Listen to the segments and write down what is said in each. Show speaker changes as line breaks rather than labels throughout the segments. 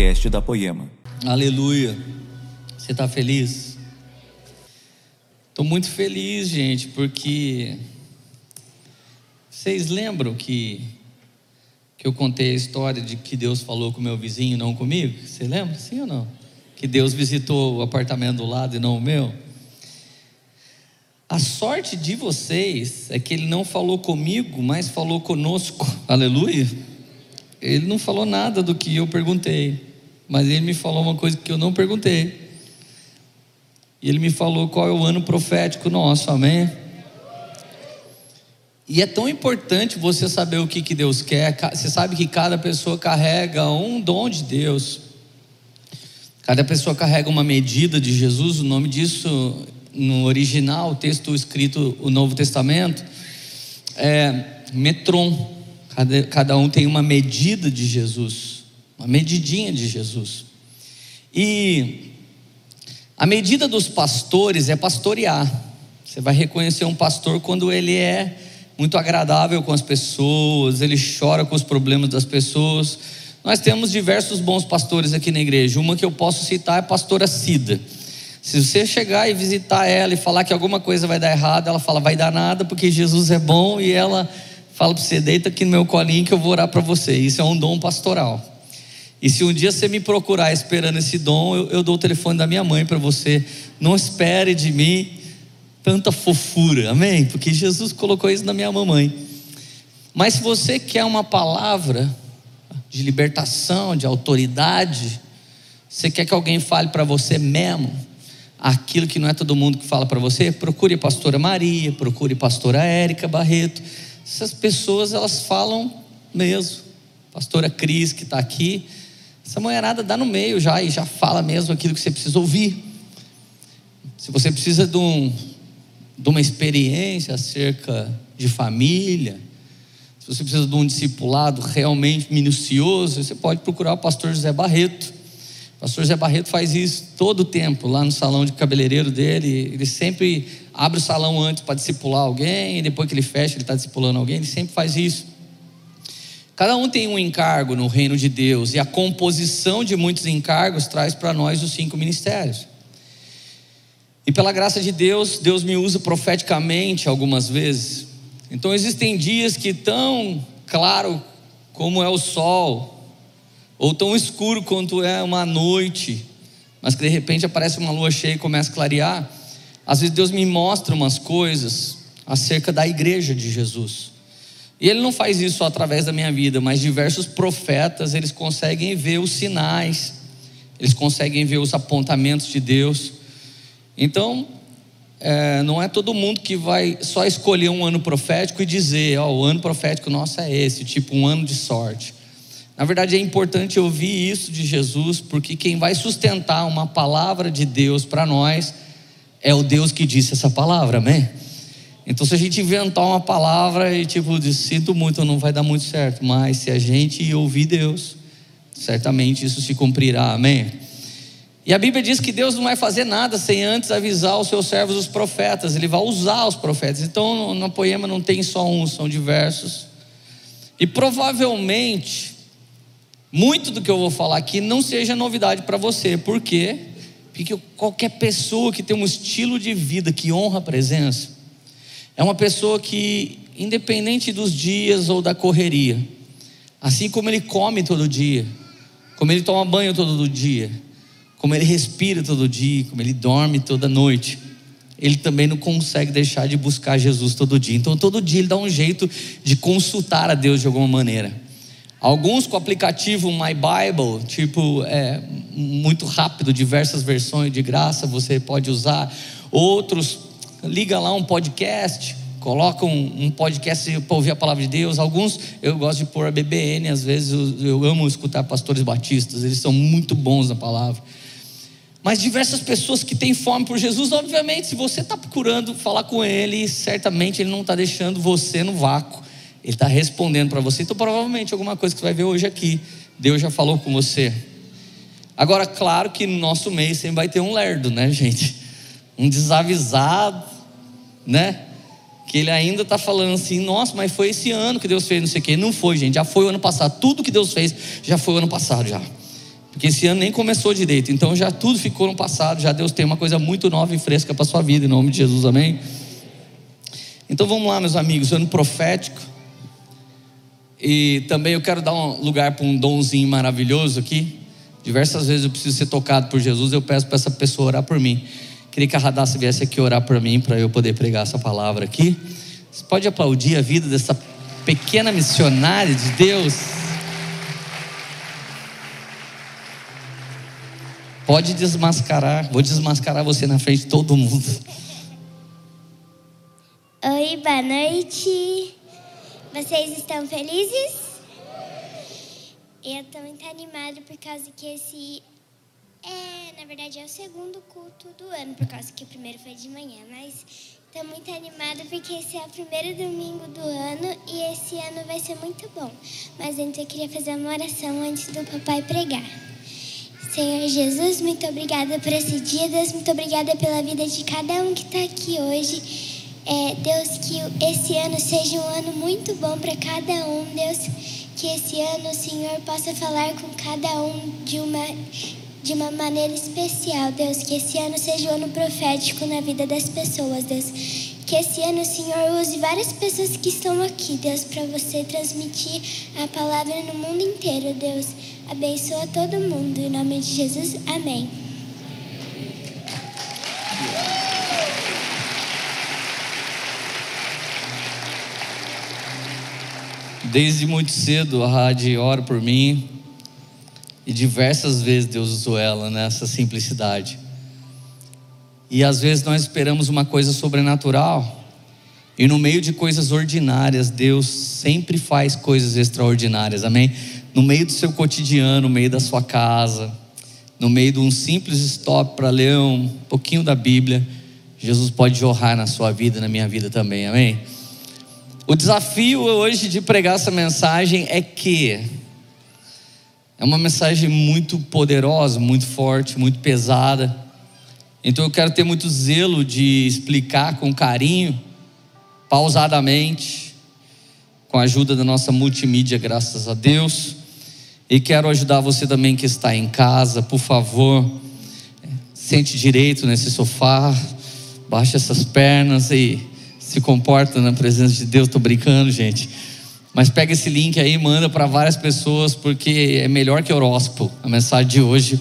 podcast da Poema.
Aleluia. Você está feliz? Estou muito feliz, gente, porque vocês lembram que, que eu contei a história de que Deus falou com meu vizinho, não comigo? Você lembra? Sim ou não? Que Deus visitou o apartamento do lado e não o meu? A sorte de vocês é que Ele não falou comigo, mas falou conosco. Aleluia. Ele não falou nada do que eu perguntei, mas ele me falou uma coisa que eu não perguntei. E ele me falou qual é o ano profético nosso, amém? E é tão importante você saber o que, que Deus quer. Você sabe que cada pessoa carrega um dom de Deus. Cada pessoa carrega uma medida de Jesus. O nome disso, no original, o texto escrito, o Novo Testamento, é metron. Cada, cada um tem uma medida de Jesus, uma medidinha de Jesus. E a medida dos pastores é pastorear. Você vai reconhecer um pastor quando ele é muito agradável com as pessoas, ele chora com os problemas das pessoas. Nós temos diversos bons pastores aqui na igreja. Uma que eu posso citar é a pastora Cida. Se você chegar e visitar ela e falar que alguma coisa vai dar errado, ela fala, vai dar nada, porque Jesus é bom e ela fala para você, deita aqui no meu colinho que eu vou orar para você. Isso é um dom pastoral. E se um dia você me procurar esperando esse dom, eu, eu dou o telefone da minha mãe para você. Não espere de mim tanta fofura, amém? Porque Jesus colocou isso na minha mamãe. Mas se você quer uma palavra de libertação, de autoridade, você quer que alguém fale para você mesmo aquilo que não é todo mundo que fala para você, procure a pastora Maria, procure a pastora Érica Barreto essas pessoas elas falam mesmo. Pastora Cris que está aqui, essa mulherada dá no meio já e já fala mesmo aquilo que você precisa ouvir. Se você precisa de, um, de uma experiência acerca de família, se você precisa de um discipulado realmente minucioso, você pode procurar o pastor José Barreto. O pastor José Barreto faz isso todo o tempo, lá no salão de cabeleireiro dele. Ele sempre abre o salão antes para discipular alguém, e depois que ele fecha, ele está discipulando alguém, ele sempre faz isso. Cada um tem um encargo no reino de Deus, e a composição de muitos encargos traz para nós os cinco ministérios. E pela graça de Deus, Deus me usa profeticamente algumas vezes. Então existem dias que tão claro como é o sol, ou tão escuro quanto é uma noite, mas que de repente aparece uma lua cheia e começa a clarear. Às vezes Deus me mostra umas coisas acerca da igreja de Jesus. E ele não faz isso só através da minha vida, mas diversos profetas, eles conseguem ver os sinais, eles conseguem ver os apontamentos de Deus. Então, é, não é todo mundo que vai só escolher um ano profético e dizer, ó, oh, o ano profético nosso é esse, tipo um ano de sorte. Na verdade, é importante ouvir isso de Jesus, porque quem vai sustentar uma palavra de Deus para nós é o Deus que disse essa palavra, amém? Então, se a gente inventar uma palavra e tipo, diz, sinto muito, não vai dar muito certo, mas se a gente ouvir Deus, certamente isso se cumprirá, amém? E a Bíblia diz que Deus não vai fazer nada sem antes avisar os seus servos, os profetas, Ele vai usar os profetas. Então, no poema não tem só um, são diversos. E provavelmente, muito do que eu vou falar aqui não seja novidade para você, por quê? Porque qualquer pessoa que tem um estilo de vida que honra a presença, é uma pessoa que, independente dos dias ou da correria, assim como ele come todo dia, como ele toma banho todo dia, como ele respira todo dia, como ele dorme toda noite, ele também não consegue deixar de buscar Jesus todo dia. Então, todo dia ele dá um jeito de consultar a Deus de alguma maneira. Alguns com o aplicativo My Bible, tipo, é muito rápido, diversas versões de graça você pode usar. Outros, liga lá um podcast, coloca um, um podcast para ouvir a palavra de Deus. Alguns, eu gosto de pôr a BBN, às vezes eu, eu amo escutar pastores batistas, eles são muito bons na palavra. Mas diversas pessoas que têm fome por Jesus, obviamente, se você está procurando falar com Ele, certamente Ele não está deixando você no vácuo. Ele está respondendo para você. Então, provavelmente, alguma coisa que você vai ver hoje aqui, Deus já falou com você. Agora, claro que no nosso meio sempre vai ter um lerdo, né, gente? Um desavisado, né? Que ele ainda está falando assim, nossa, mas foi esse ano que Deus fez, não sei o quê. Não foi, gente, já foi o ano passado. Tudo que Deus fez já foi o ano passado já. Porque esse ano nem começou direito, então já tudo ficou no passado, já Deus tem uma coisa muito nova e fresca para sua vida, em nome de Jesus, amém? Então vamos lá, meus amigos, ano profético. E também eu quero dar um lugar para um donzinho maravilhoso aqui. Diversas vezes eu preciso ser tocado por Jesus, eu peço para essa pessoa orar por mim. Queria que a Radassa viesse aqui orar por mim, para eu poder pregar essa palavra aqui. Você pode aplaudir a vida dessa pequena missionária de Deus? Pode desmascarar, vou desmascarar você na frente de todo mundo.
Oi, boa noite. Vocês estão felizes? Eu estou muito animada por causa que esse é, na verdade, é o segundo culto do ano, por causa que o primeiro foi de manhã, mas estou muito animada porque esse é o primeiro domingo do ano e esse ano vai ser muito bom. Mas antes eu queria fazer uma oração antes do papai pregar. Senhor Jesus, muito obrigada por esse dia. Deus, muito obrigada pela vida de cada um que está aqui hoje. É, Deus, que esse ano seja um ano muito bom para cada um. Deus, que esse ano o Senhor possa falar com cada um de uma, de uma maneira especial. Deus, que esse ano seja um ano profético na vida das pessoas. Deus, que esse ano o Senhor use várias pessoas que estão aqui, Deus, para você transmitir a palavra no mundo inteiro, Deus. Abençoa todo mundo. Em nome de Jesus, amém.
Desde muito cedo a Rádio ora por mim e diversas vezes Deus usou ela nessa simplicidade. E às vezes nós esperamos uma coisa sobrenatural e no meio de coisas ordinárias Deus sempre faz coisas extraordinárias, amém? no meio do seu cotidiano, no meio da sua casa, no meio de um simples stop para ler um pouquinho da Bíblia, Jesus pode jorrar na sua vida, na minha vida também, amém? O desafio hoje de pregar essa mensagem é que é uma mensagem muito poderosa, muito forte, muito pesada. Então eu quero ter muito zelo de explicar com carinho, pausadamente, com a ajuda da nossa multimídia, graças a Deus. E quero ajudar você também que está em casa, por favor, sente direito nesse sofá, baixa essas pernas e se comporta na presença de Deus. Estou brincando, gente. Mas pega esse link aí manda para várias pessoas, porque é melhor que horóscopo. A mensagem de hoje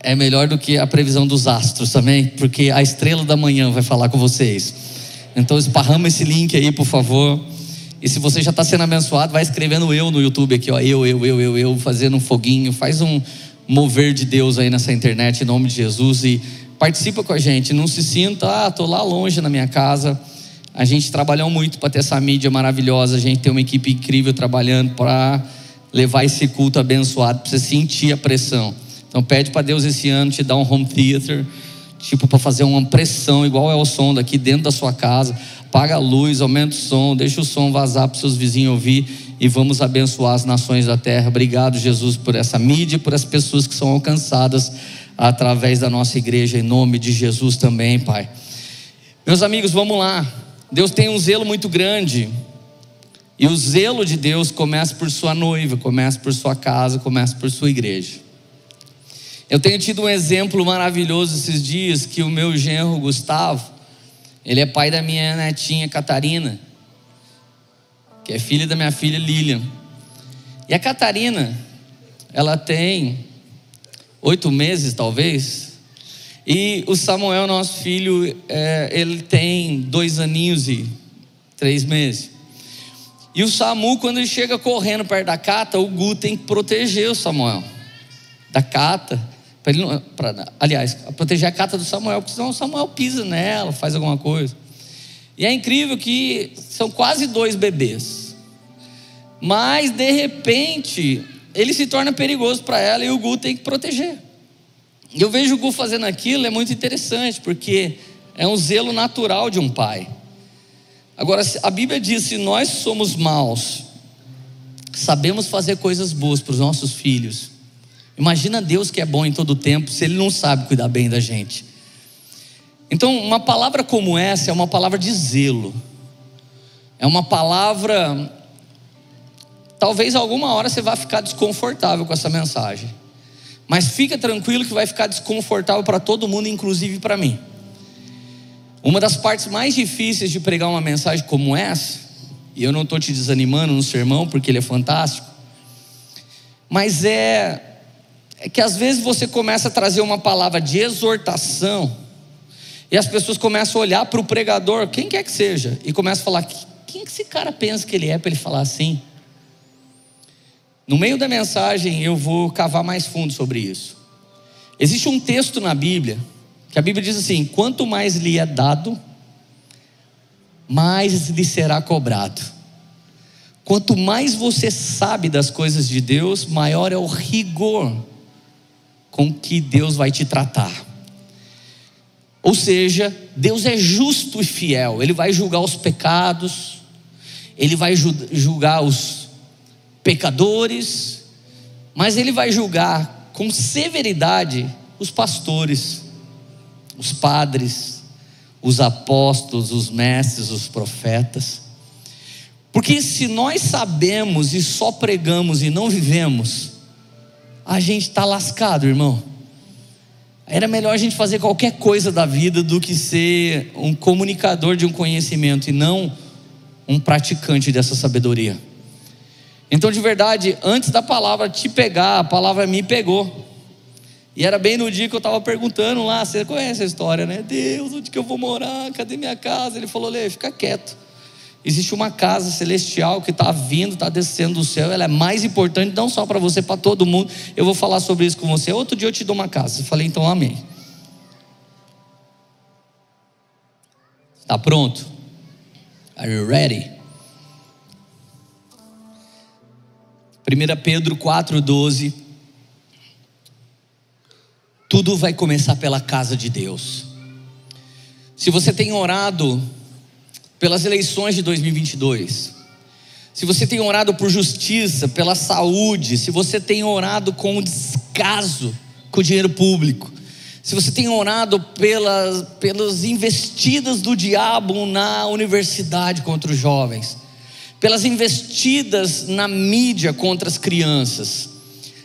é melhor do que a previsão dos astros também, porque a estrela da manhã vai falar com vocês. Então esparrama esse link aí, por favor. E se você já está sendo abençoado, vai escrevendo eu no YouTube aqui, ó, eu, eu, eu, eu, eu, fazendo um foguinho, faz um mover de Deus aí nessa internet em nome de Jesus e participa com a gente. Não se sinta, ah, tô lá longe na minha casa. A gente trabalhou muito para ter essa mídia maravilhosa, a gente tem uma equipe incrível trabalhando para levar esse culto abençoado, para você sentir a pressão. Então pede para Deus esse ano te dar um home theater, tipo para fazer uma pressão igual é o som daqui dentro da sua casa Paga a luz, aumenta o som, deixa o som vazar para seus vizinhos ouvir e vamos abençoar as nações da terra. Obrigado, Jesus, por essa mídia, por as pessoas que são alcançadas através da nossa igreja, em nome de Jesus também, Pai. Meus amigos, vamos lá. Deus tem um zelo muito grande. E o zelo de Deus começa por sua noiva, começa por sua casa, começa por sua igreja. Eu tenho tido um exemplo maravilhoso esses dias que o meu genro Gustavo, ele é pai da minha netinha Catarina, que é filha da minha filha Lilian. E a Catarina, ela tem oito meses, talvez. E o Samuel, nosso filho, é, ele tem dois aninhos e três meses. E o Samu, quando ele chega correndo perto da Cata, o Gu tem que proteger o Samuel da Cata. Pra ele, pra, aliás, proteger a cata do Samuel, porque senão o Samuel pisa nela, faz alguma coisa. E é incrível que são quase dois bebês. Mas, de repente, ele se torna perigoso para ela e o Gu tem que proteger. E eu vejo o Gu fazendo aquilo, é muito interessante, porque é um zelo natural de um pai. Agora, a Bíblia diz: se nós somos maus, sabemos fazer coisas boas para os nossos filhos, Imagina Deus que é bom em todo o tempo, se Ele não sabe cuidar bem da gente. Então, uma palavra como essa é uma palavra de zelo, é uma palavra. Talvez alguma hora você vá ficar desconfortável com essa mensagem, Mas fica tranquilo que vai ficar desconfortável para todo mundo, inclusive para mim. Uma das partes mais difíceis de pregar uma mensagem como essa, e eu não estou te desanimando no sermão, porque ele é fantástico, mas é, é que às vezes você começa a trazer uma palavra de exortação, e as pessoas começam a olhar para o pregador, quem quer que seja, e começam a falar: quem que esse cara pensa que ele é para ele falar assim? No meio da mensagem eu vou cavar mais fundo sobre isso. Existe um texto na Bíblia que a Bíblia diz assim: quanto mais lhe é dado, mais lhe será cobrado. Quanto mais você sabe das coisas de Deus, maior é o rigor com que Deus vai te tratar. Ou seja, Deus é justo e fiel, Ele vai julgar os pecados, Ele vai julgar os pecadores, mas Ele vai julgar com severidade os pastores, os padres, os apóstolos, os mestres, os profetas. Porque se nós sabemos e só pregamos e não vivemos, a gente está lascado, irmão. Era melhor a gente fazer qualquer coisa da vida do que ser um comunicador de um conhecimento e não um praticante dessa sabedoria. Então, de verdade, antes da palavra te pegar, a palavra me pegou. E era bem no dia que eu estava perguntando lá, você conhece a história, né? Deus, onde que eu vou morar? Cadê minha casa? Ele falou, Lê, fica quieto. Existe uma casa celestial que está vindo, está descendo do céu, ela é mais importante não só para você, para todo mundo. Eu vou falar sobre isso com você. Outro dia eu te dou uma casa. Eu falei, então amém. Está pronto? Are you ready? 1 Pedro 4,12 tudo vai começar pela casa de Deus. Se você tem orado pelas eleições de 2022, se você tem orado por justiça, pela saúde, se você tem orado com descaso com o dinheiro público, se você tem orado pelas, pelas investidas do diabo na universidade contra os jovens, pelas investidas na mídia contra as crianças,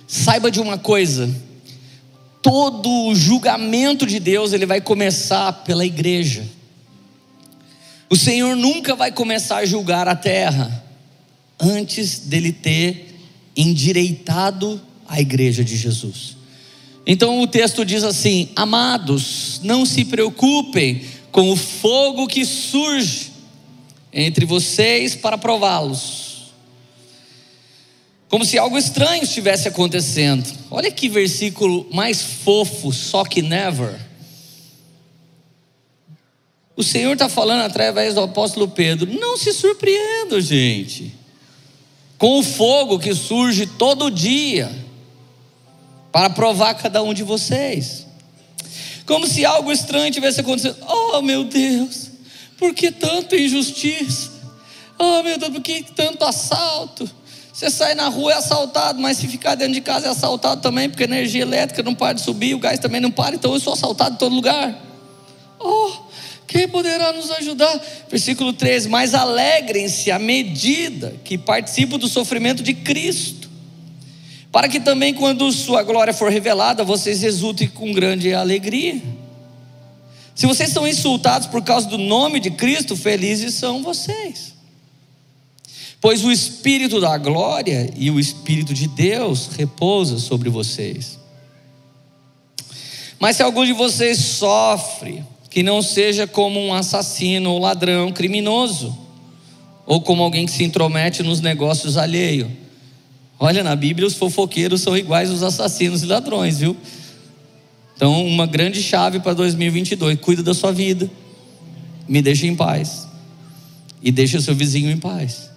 saiba de uma coisa: todo o julgamento de Deus ele vai começar pela igreja. O Senhor nunca vai começar a julgar a terra antes dele ter endireitado a igreja de Jesus. Então o texto diz assim: Amados, não se preocupem com o fogo que surge entre vocês para prová-los como se algo estranho estivesse acontecendo. Olha que versículo mais fofo, só que never. O Senhor está falando através do apóstolo Pedro: não se surpreenda, gente, com o fogo que surge todo dia para provar cada um de vocês. Como se algo estranho tivesse acontecido. Oh, meu Deus, por que tanta injustiça? Oh, meu Deus, por que tanto assalto? Você sai na rua é assaltado, mas se ficar dentro de casa é assaltado também, porque a energia elétrica não para de subir, o gás também não para, então eu sou assaltado em todo lugar. Oh, quem poderá nos ajudar? Versículo 13: Mas alegrem-se à medida que participam do sofrimento de Cristo, para que também, quando Sua glória for revelada, vocês exultem com grande alegria. Se vocês são insultados por causa do nome de Cristo, felizes são vocês pois o Espírito da glória e o Espírito de Deus repousa sobre vocês. Mas se algum de vocês sofre, que não seja como um assassino ou ladrão criminoso, ou como alguém que se intromete nos negócios alheios. Olha, na Bíblia os fofoqueiros são iguais aos assassinos e ladrões, viu? Então, uma grande chave para 2022: cuida da sua vida, me deixa em paz, e deixa seu vizinho em paz.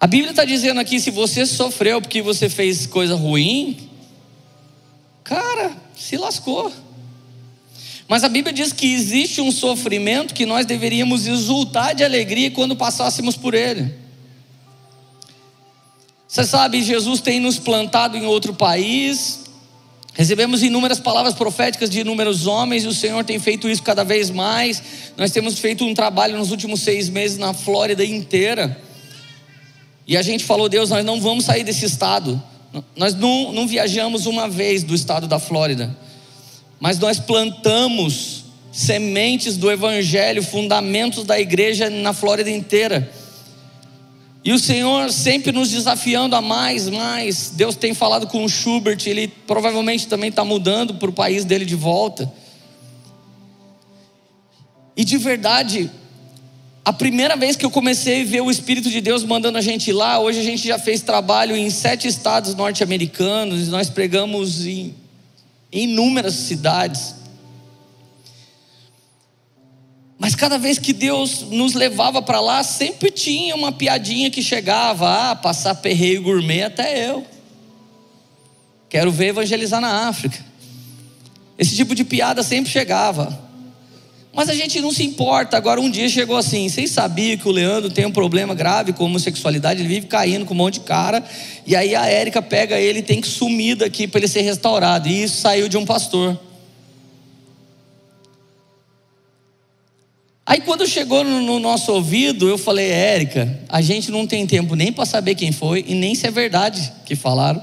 A Bíblia está dizendo aqui: se você sofreu porque você fez coisa ruim, cara, se lascou. Mas a Bíblia diz que existe um sofrimento que nós deveríamos exultar de alegria quando passássemos por ele. Você sabe, Jesus tem nos plantado em outro país, recebemos inúmeras palavras proféticas de inúmeros homens, e o Senhor tem feito isso cada vez mais. Nós temos feito um trabalho nos últimos seis meses na Flórida inteira. E a gente falou, Deus, nós não vamos sair desse estado. Nós não, não viajamos uma vez do estado da Flórida, mas nós plantamos sementes do Evangelho, fundamentos da igreja na Flórida inteira. E o Senhor sempre nos desafiando a mais, mais. Deus tem falado com o Schubert, ele provavelmente também está mudando para o país dele de volta. E de verdade, a primeira vez que eu comecei a ver o Espírito de Deus mandando a gente ir lá, hoje a gente já fez trabalho em sete estados norte-americanos, nós pregamos em, em inúmeras cidades. Mas cada vez que Deus nos levava para lá, sempre tinha uma piadinha que chegava, ah, passar perreio gourmet até eu. Quero ver evangelizar na África. Esse tipo de piada sempre chegava. Mas a gente não se importa. Agora, um dia chegou assim: vocês sabiam que o Leandro tem um problema grave com homossexualidade? Ele vive caindo com um monte de cara. E aí a Érica pega ele e tem que sumir daqui para ele ser restaurado. E isso saiu de um pastor. Aí quando chegou no, no nosso ouvido, eu falei, Érica, a gente não tem tempo nem para saber quem foi e nem se é verdade que falaram.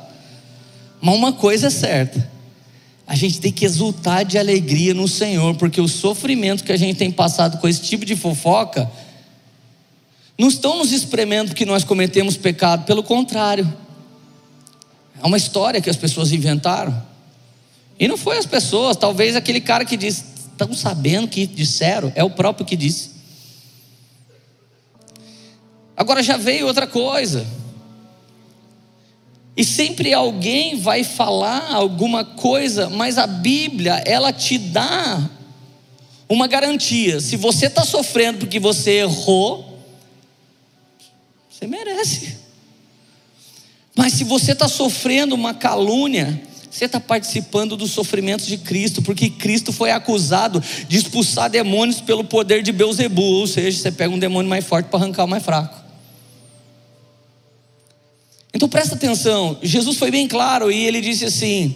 Mas uma coisa é certa a gente tem que exultar de alegria no Senhor, porque o sofrimento que a gente tem passado com esse tipo de fofoca não estão nos espremendo porque nós cometemos pecado, pelo contrário. É uma história que as pessoas inventaram. E não foi as pessoas, talvez aquele cara que disse, estão sabendo que disseram, é o próprio que disse. Agora já veio outra coisa. E sempre alguém vai falar alguma coisa, mas a Bíblia, ela te dá uma garantia. Se você está sofrendo porque você errou, você merece. Mas se você está sofrendo uma calúnia, você está participando dos sofrimentos de Cristo, porque Cristo foi acusado de expulsar demônios pelo poder de Beuzebu, ou seja, você pega um demônio mais forte para arrancar o mais fraco. Então presta atenção, Jesus foi bem claro e ele disse assim: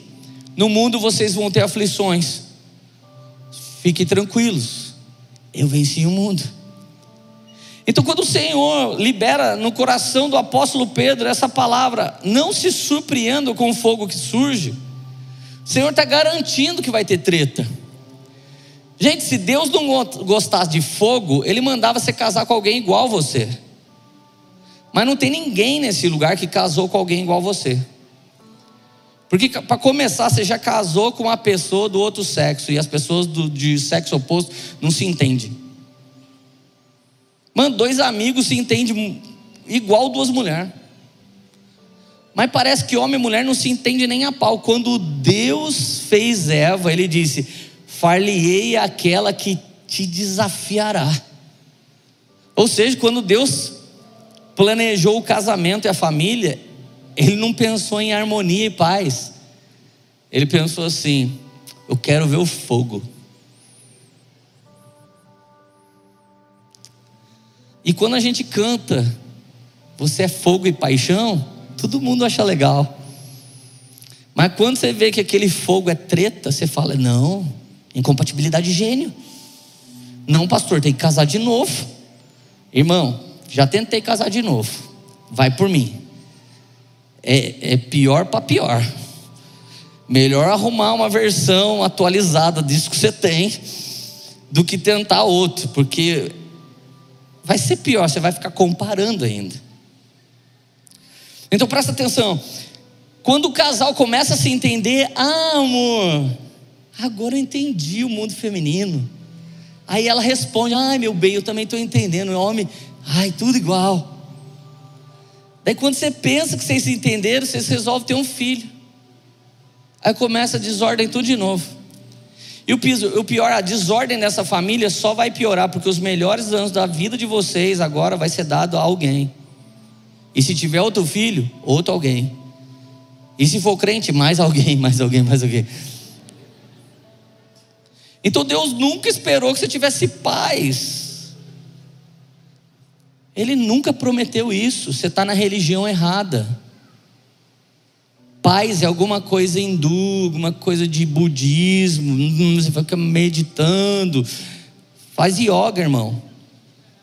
No mundo vocês vão ter aflições, fiquem tranquilos, eu venci o mundo. Então, quando o Senhor libera no coração do apóstolo Pedro essa palavra, não se surpreenda com o fogo que surge, o Senhor está garantindo que vai ter treta. Gente, se Deus não gostasse de fogo, Ele mandava você casar com alguém igual você. Mas não tem ninguém nesse lugar que casou com alguém igual você. Porque, para começar, você já casou com uma pessoa do outro sexo e as pessoas do, de sexo oposto não se entendem. Mano, dois amigos se entendem igual duas mulheres. Mas parece que homem e mulher não se entendem nem a pau. Quando Deus fez Eva, ele disse: Far-lhe-ei aquela que te desafiará. Ou seja, quando Deus planejou o casamento e a família, ele não pensou em harmonia e paz. Ele pensou assim: eu quero ver o fogo. E quando a gente canta, você é fogo e paixão, todo mundo acha legal. Mas quando você vê que aquele fogo é treta, você fala: não, incompatibilidade de gênio. Não, pastor, tem que casar de novo. Irmão, já tentei casar de novo. Vai por mim. É, é pior para pior. Melhor arrumar uma versão atualizada disso que você tem do que tentar outro, porque vai ser pior, você vai ficar comparando ainda. Então presta atenção. Quando o casal começa a se entender, ah, amor, agora eu entendi o mundo feminino. Aí ela responde: ai, meu bem, eu também estou entendendo. O homem Ai, tudo igual. Daí quando você pensa que vocês se entenderam, vocês resolvem ter um filho. Aí começa a desordem tudo de novo. E o pior, a desordem dessa família só vai piorar, porque os melhores anos da vida de vocês agora vai ser dado a alguém. E se tiver outro filho, outro alguém. E se for crente, mais alguém, mais alguém, mais alguém. Então Deus nunca esperou que você tivesse paz ele nunca prometeu isso. Você está na religião errada. Paz é alguma coisa hindu, alguma coisa de budismo. Você fica meditando. Faz yoga, irmão.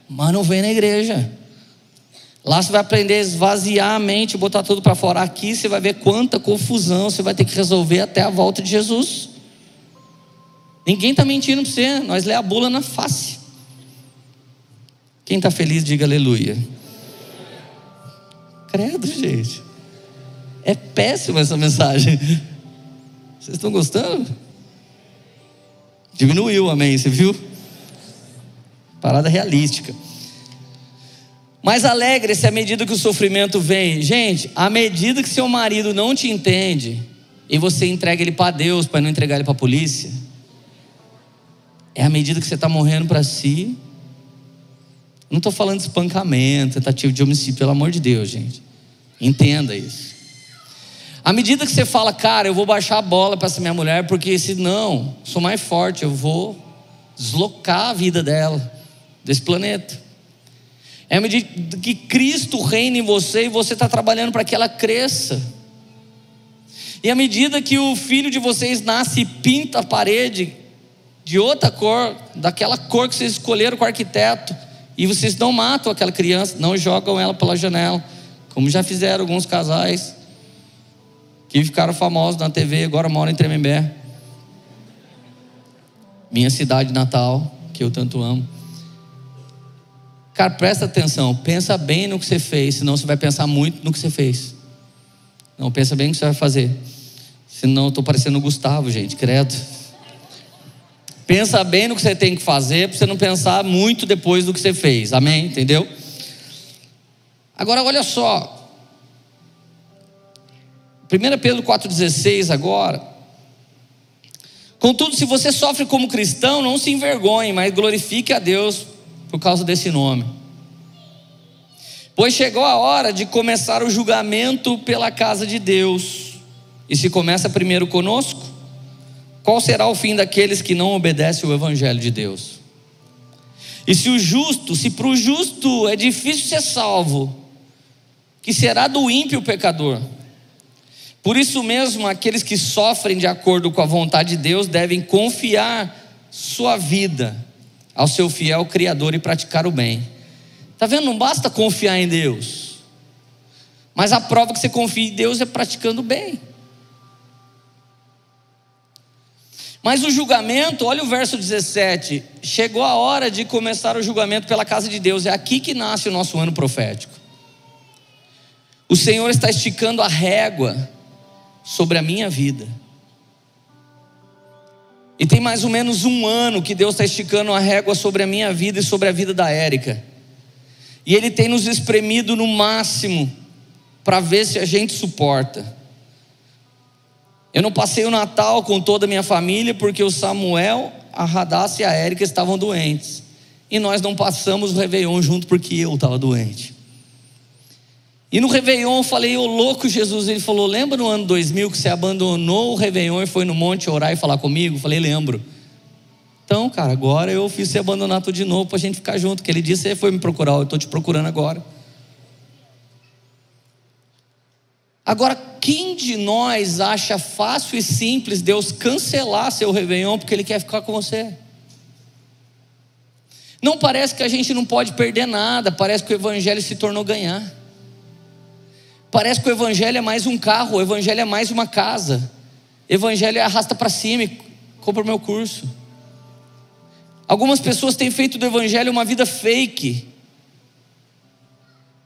Mas não vem na igreja. Lá você vai aprender a esvaziar a mente, botar tudo para fora. Aqui você vai ver quanta confusão você vai ter que resolver até a volta de Jesus. Ninguém está mentindo para você, nós lê a bula na face. Quem está feliz, diga aleluia. Credo, gente. É péssima essa mensagem. Vocês estão gostando? Diminuiu, amém, você viu? Parada realística. Mas alegre-se à medida que o sofrimento vem. Gente, à medida que seu marido não te entende e você entrega ele para Deus para não entregar ele para a polícia, é à medida que você está morrendo para si. Não estou falando de espancamento, tentativa de homicídio, pelo amor de Deus, gente. Entenda isso. À medida que você fala, cara, eu vou baixar a bola para essa minha mulher, porque se não, sou mais forte, eu vou deslocar a vida dela desse planeta. É à medida que Cristo reina em você e você está trabalhando para que ela cresça. E à medida que o filho de vocês nasce e pinta a parede de outra cor, daquela cor que vocês escolheram com o arquiteto, e vocês não matam aquela criança, não jogam ela pela janela, como já fizeram alguns casais que ficaram famosos na TV, agora moram em Tremembé. Minha cidade natal, que eu tanto amo. Cara, presta atenção, pensa bem no que você fez, senão você vai pensar muito no que você fez. Não, pensa bem no que você vai fazer. Senão eu estou parecendo o Gustavo, gente, credo. Pensa bem no que você tem que fazer, para você não pensar muito depois do que você fez. Amém? Entendeu? Agora olha só. 1 Pedro 4,16 agora. Contudo, se você sofre como cristão, não se envergonhe, mas glorifique a Deus por causa desse nome. Pois chegou a hora de começar o julgamento pela casa de Deus. E se começa primeiro conosco, qual será o fim daqueles que não obedecem o evangelho de Deus? E se o justo, se para o justo é difícil ser salvo, que será do ímpio pecador? Por isso mesmo, aqueles que sofrem de acordo com a vontade de Deus devem confiar sua vida ao seu fiel Criador e praticar o bem. Está vendo? Não basta confiar em Deus, mas a prova que você confia em Deus é praticando o bem. Mas o julgamento, olha o verso 17: chegou a hora de começar o julgamento pela casa de Deus, é aqui que nasce o nosso ano profético. O Senhor está esticando a régua sobre a minha vida. E tem mais ou menos um ano que Deus está esticando a régua sobre a minha vida e sobre a vida da Érica. E Ele tem nos espremido no máximo para ver se a gente suporta. Eu não passei o Natal com toda a minha família porque o Samuel, a Radassa e a Érica estavam doentes. E nós não passamos o Réveillon junto porque eu estava doente. E no Réveillon eu falei, ô louco Jesus, ele falou, lembra no ano 2000 que você abandonou o Réveillon e foi no monte orar e falar comigo? Eu falei, lembro. Então, cara, agora eu fiz você abandonar tudo de novo para a gente ficar junto, que ele disse, você foi me procurar, eu estou te procurando agora. Agora, quem de nós acha fácil e simples Deus cancelar seu Réveillon porque Ele quer ficar com você? Não parece que a gente não pode perder nada, parece que o Evangelho se tornou ganhar. Parece que o evangelho é mais um carro, o evangelho é mais uma casa. Evangelho é arrasta para cima e compra o meu curso. Algumas pessoas têm feito do evangelho uma vida fake.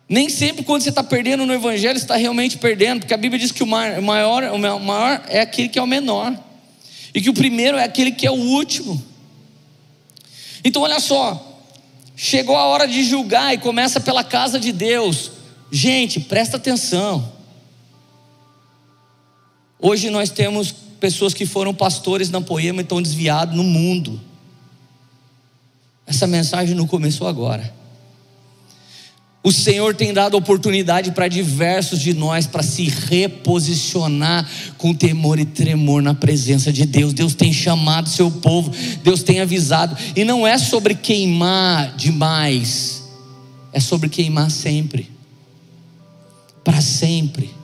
Nem sempre quando você está perdendo no evangelho, está realmente perdendo, porque a Bíblia diz que o maior, o maior é aquele que é o menor. E que o primeiro é aquele que é o último. Então olha só, chegou a hora de julgar e começa pela casa de Deus. Gente, presta atenção. Hoje nós temos pessoas que foram pastores na Poema e estão desviados no mundo. Essa mensagem não começou agora. O Senhor tem dado oportunidade para diversos de nós para se reposicionar com temor e tremor na presença de Deus. Deus tem chamado seu povo, Deus tem avisado, e não é sobre queimar demais, é sobre queimar sempre para sempre.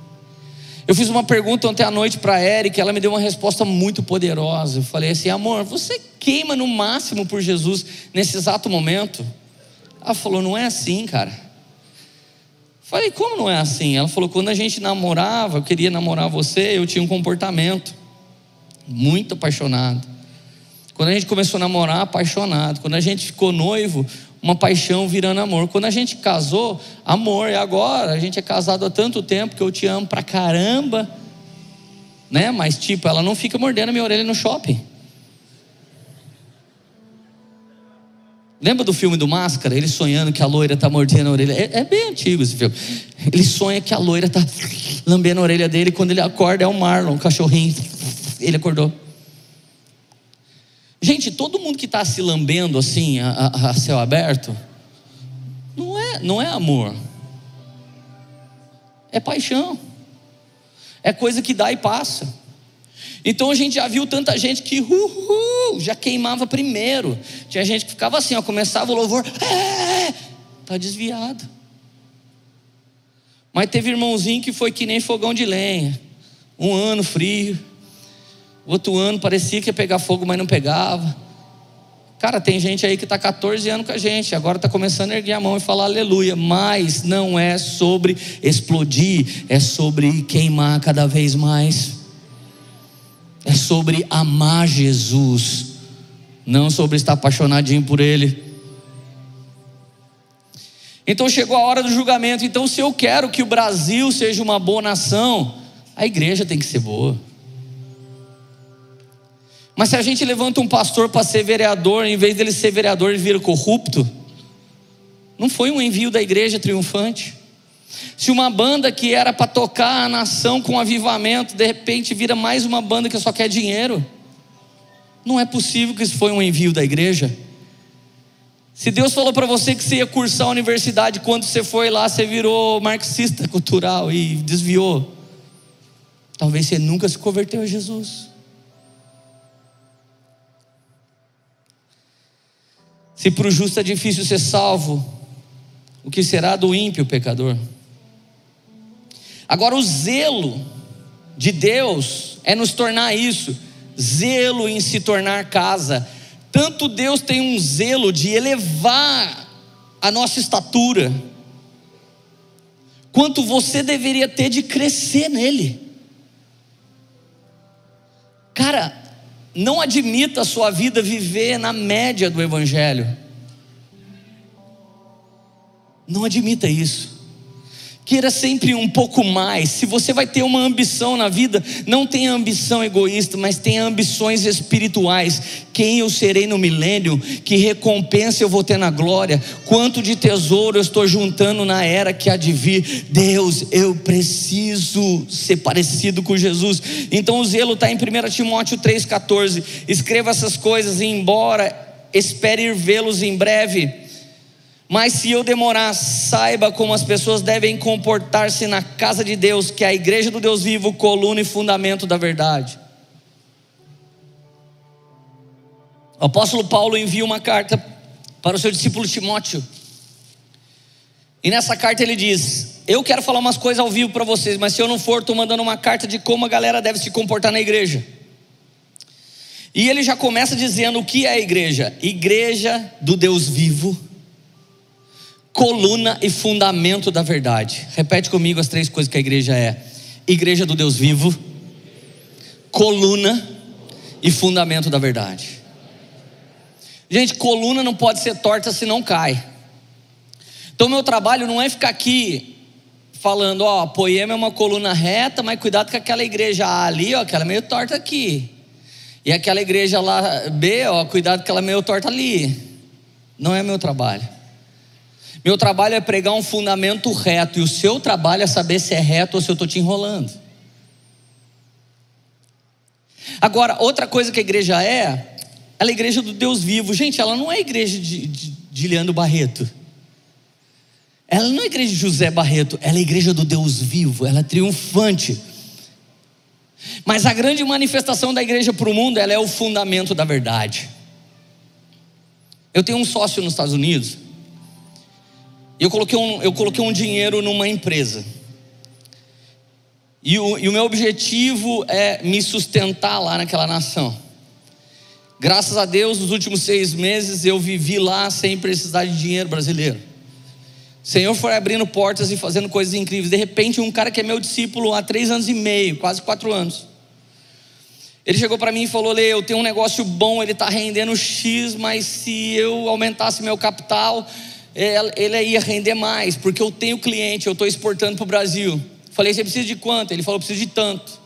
Eu fiz uma pergunta ontem à noite para a Erika, ela me deu uma resposta muito poderosa. Eu falei assim: amor, você queima no máximo por Jesus nesse exato momento? Ela falou: não é assim, cara. Falei, como não é assim? Ela falou, quando a gente namorava, eu queria namorar você, eu tinha um comportamento muito apaixonado. Quando a gente começou a namorar, apaixonado. Quando a gente ficou noivo, uma paixão virando amor. Quando a gente casou, amor. E agora, a gente é casado há tanto tempo que eu te amo pra caramba. Né? Mas, tipo, ela não fica mordendo a minha orelha no shopping. Lembra do filme do Máscara? Ele sonhando que a loira está mordendo a orelha. É, é, bem antigo esse filme. Ele sonha que a loira está lambendo a orelha dele. Quando ele acorda, é o Marlon, o cachorrinho. Ele acordou. Gente, todo mundo que está se lambendo assim, a, a, céu aberto, não é, não é amor. É paixão. É coisa que dá e passa. Então a gente já viu tanta gente que uhul, já queimava primeiro. Tinha gente que ficava assim, ó, começava o louvor, é, tá desviado. Mas teve irmãozinho que foi que nem fogão de lenha. Um ano frio. Outro ano parecia que ia pegar fogo, mas não pegava. Cara, tem gente aí que está 14 anos com a gente, agora está começando a erguer a mão e falar aleluia. Mas não é sobre explodir, é sobre queimar cada vez mais é sobre amar Jesus, não sobre estar apaixonadinho por Ele. Então chegou a hora do julgamento. Então, se eu quero que o Brasil seja uma boa nação, a igreja tem que ser boa. Mas se a gente levanta um pastor para ser vereador, em vez dele ser vereador, ele vira corrupto, não foi um envio da igreja triunfante. Se uma banda que era para tocar a nação com avivamento, de repente vira mais uma banda que só quer dinheiro, não é possível que isso foi um envio da igreja. Se Deus falou para você que você ia cursar a universidade, quando você foi lá, você virou marxista cultural e desviou. Talvez você nunca se converteu a Jesus. Se para o justo é difícil ser salvo, o que será do ímpio pecador? Agora, o zelo de Deus é nos tornar isso, zelo em se tornar casa. Tanto Deus tem um zelo de elevar a nossa estatura, quanto você deveria ter de crescer nele. Cara, não admita a sua vida viver na média do Evangelho. Não admita isso. Queira sempre um pouco mais. Se você vai ter uma ambição na vida, não tenha ambição egoísta, mas tenha ambições espirituais. Quem eu serei no milênio? Que recompensa eu vou ter na glória? Quanto de tesouro eu estou juntando na era que há de vir? Deus, eu preciso ser parecido com Jesus. Então o zelo está em 1 Timóteo 3,14. Escreva essas coisas e embora espere ir vê-los em breve mas se eu demorar, saiba como as pessoas devem comportar-se na casa de Deus, que é a igreja do Deus vivo, coluna e fundamento da verdade. O apóstolo Paulo envia uma carta para o seu discípulo Timóteo. E nessa carta ele diz: Eu quero falar umas coisas ao vivo para vocês, mas se eu não for, estou mandando uma carta de como a galera deve se comportar na igreja. E ele já começa dizendo o que é a igreja: Igreja do Deus vivo coluna e fundamento da verdade. Repete comigo as três coisas que a igreja é: igreja do Deus vivo, coluna e fundamento da verdade. Gente, coluna não pode ser torta se não cai. Então, meu trabalho não é ficar aqui falando, ó, Poema é uma coluna reta, mas cuidado com aquela igreja A ali, ó, aquela é meio torta aqui. E aquela igreja lá B, ó, cuidado com ela é meio torta ali. Não é meu trabalho. Meu trabalho é pregar um fundamento reto, e o seu trabalho é saber se é reto ou se eu estou te enrolando. Agora, outra coisa que a igreja é, ela é a igreja do Deus vivo. Gente, ela não é a igreja de, de, de Leandro Barreto. Ela não é a igreja de José Barreto, ela é a igreja do Deus vivo, ela é triunfante. Mas a grande manifestação da igreja para o mundo, ela é o fundamento da verdade. Eu tenho um sócio nos Estados Unidos, e eu coloquei um, eu coloquei um dinheiro numa empresa. E o, e o meu objetivo é me sustentar lá naquela nação. Graças a Deus, nos últimos seis meses eu vivi lá sem precisar de dinheiro brasileiro. O Senhor foi abrindo portas e fazendo coisas incríveis. De repente, um cara que é meu discípulo há três anos e meio, quase quatro anos. Ele chegou para mim e falou: Lê, eu tenho um negócio bom, ele está rendendo X, mas se eu aumentasse meu capital, ele ia render mais, porque eu tenho cliente, eu estou exportando para o Brasil. Falei: Você precisa de quanto? Ele falou: Preciso de tanto.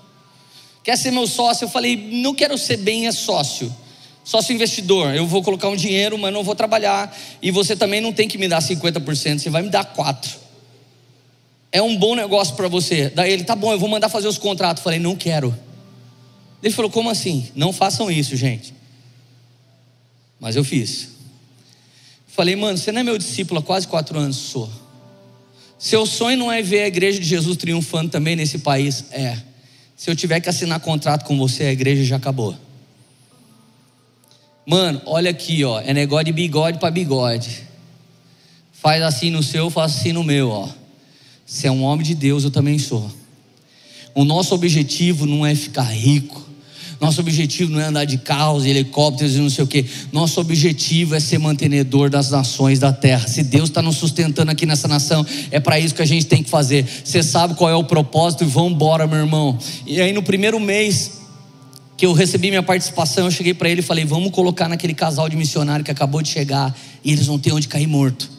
Quer ser meu sócio? Eu falei: Não quero ser bem é sócio. Sócio investidor, eu vou colocar um dinheiro, mas não vou trabalhar. E você também não tem que me dar 50%, você vai me dar 4%. É um bom negócio para você. Daí ele, tá bom, eu vou mandar fazer os contratos. falei, não quero. Ele falou, como assim? Não façam isso, gente. Mas eu fiz. Falei, mano, você não é meu discípulo há quase quatro anos, sou. Seu sonho não é ver a igreja de Jesus triunfando também nesse país? É. Se eu tiver que assinar contrato com você, a igreja já acabou. Mano, olha aqui, ó, é negócio de bigode para bigode. Faz assim no seu, faz assim no meu, ó. Você é um homem de Deus, eu também sou. O nosso objetivo não é ficar rico. Nosso objetivo não é andar de carros, helicópteros e não sei o que. Nosso objetivo é ser mantenedor das nações da terra. Se Deus está nos sustentando aqui nessa nação, é para isso que a gente tem que fazer. Você sabe qual é o propósito e vamos meu irmão. E aí no primeiro mês que eu recebi minha participação, eu cheguei para ele e falei: vamos colocar naquele casal de missionário que acabou de chegar e eles vão ter onde cair morto.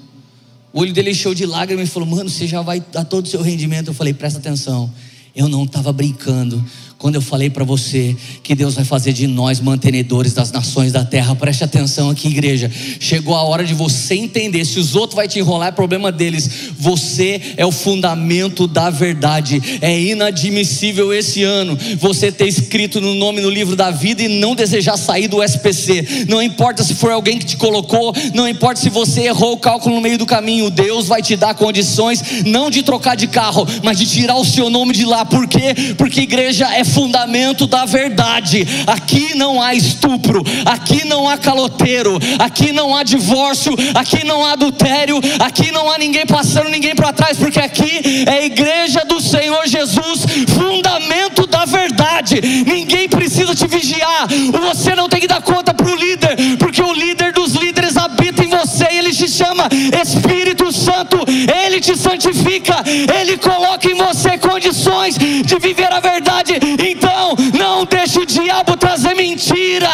O olho dele encheu de lágrimas e falou: Mano, você já vai dar todo o seu rendimento. Eu falei: Presta atenção, eu não estava brincando quando eu falei para você que Deus vai fazer de nós mantenedores das nações da terra, preste atenção aqui, igreja. Chegou a hora de você entender. Se os outros vai te enrolar, é problema deles. Você é o fundamento da verdade. É inadmissível esse ano você ter escrito no nome no livro da vida e não desejar sair do SPC. Não importa se foi alguém que te colocou, não importa se você errou o cálculo no meio do caminho. Deus vai te dar condições não de trocar de carro, mas de tirar o seu nome de lá. Por quê? Porque igreja é fundamento da verdade. Aqui não há estupro, aqui não há caloteiro, aqui não há divórcio, aqui não há adultério, aqui não há ninguém passando ninguém para trás, porque aqui é a igreja do Senhor Jesus, fundamento da verdade. Ninguém precisa te vigiar, você não tem que dar conta para o líder, porque o líder dos líderes habita em você e te chama Espírito Santo, ele te santifica, ele coloca em você condições de viver a verdade então, não deixe o diabo trazer mentira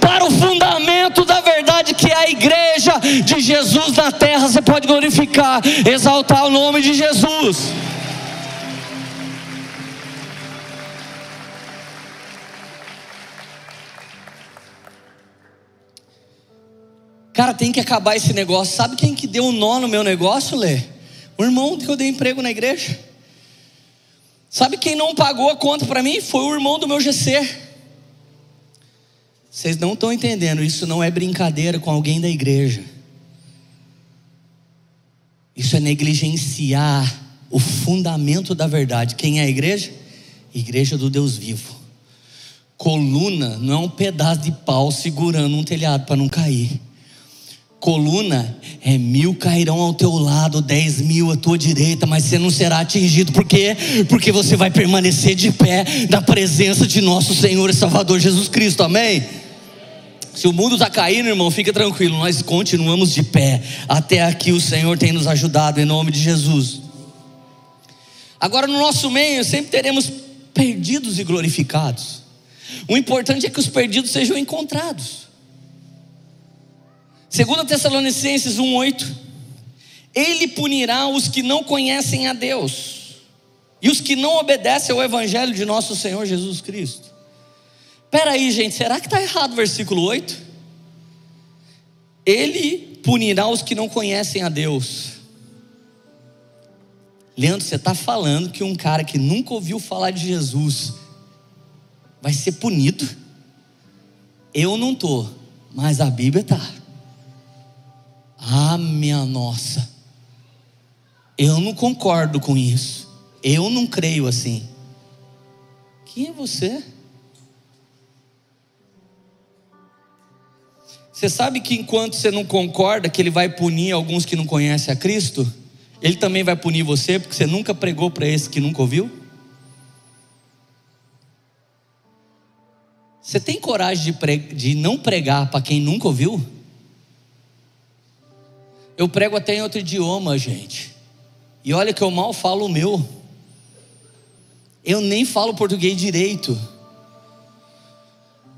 para o fundamento da verdade que é a igreja de Jesus na terra. Você pode glorificar, exaltar o nome de Jesus. Cara, tem que acabar esse negócio. Sabe quem que deu um nó no meu negócio, Lê? O irmão que eu dei emprego na igreja. Sabe quem não pagou a conta para mim? Foi o irmão do meu GC. Vocês não estão entendendo, isso não é brincadeira com alguém da igreja. Isso é negligenciar o fundamento da verdade. Quem é a igreja? Igreja do Deus vivo. Coluna não é um pedaço de pau segurando um telhado para não cair coluna é mil cairão ao teu lado, dez mil à tua direita, mas você não será atingido, por quê? Porque você vai permanecer de pé na presença de nosso Senhor e Salvador Jesus Cristo, amém? Se o mundo está caindo, irmão, fica tranquilo, nós continuamos de pé. Até aqui o Senhor tem nos ajudado, em nome de Jesus. Agora, no nosso meio, sempre teremos perdidos e glorificados. O importante é que os perdidos sejam encontrados. 2 Tessalonicenses 1,8: Ele punirá os que não conhecem a Deus e os que não obedecem ao Evangelho de nosso Senhor Jesus Cristo. Espera aí, gente, será que está errado o versículo 8? Ele punirá os que não conhecem a Deus. Leandro, você está falando que um cara que nunca ouviu falar de Jesus vai ser punido? Eu não estou, mas a Bíblia está. Ah, minha nossa. Eu não concordo com isso. Eu não creio assim. Quem é você? Você sabe que enquanto você não concorda que ele vai punir alguns que não conhecem a Cristo, ele também vai punir você porque você nunca pregou para esse que nunca ouviu? Você tem coragem de, de não pregar para quem nunca ouviu? Eu prego até em outro idioma, gente. E olha que eu mal falo o meu. Eu nem falo português direito.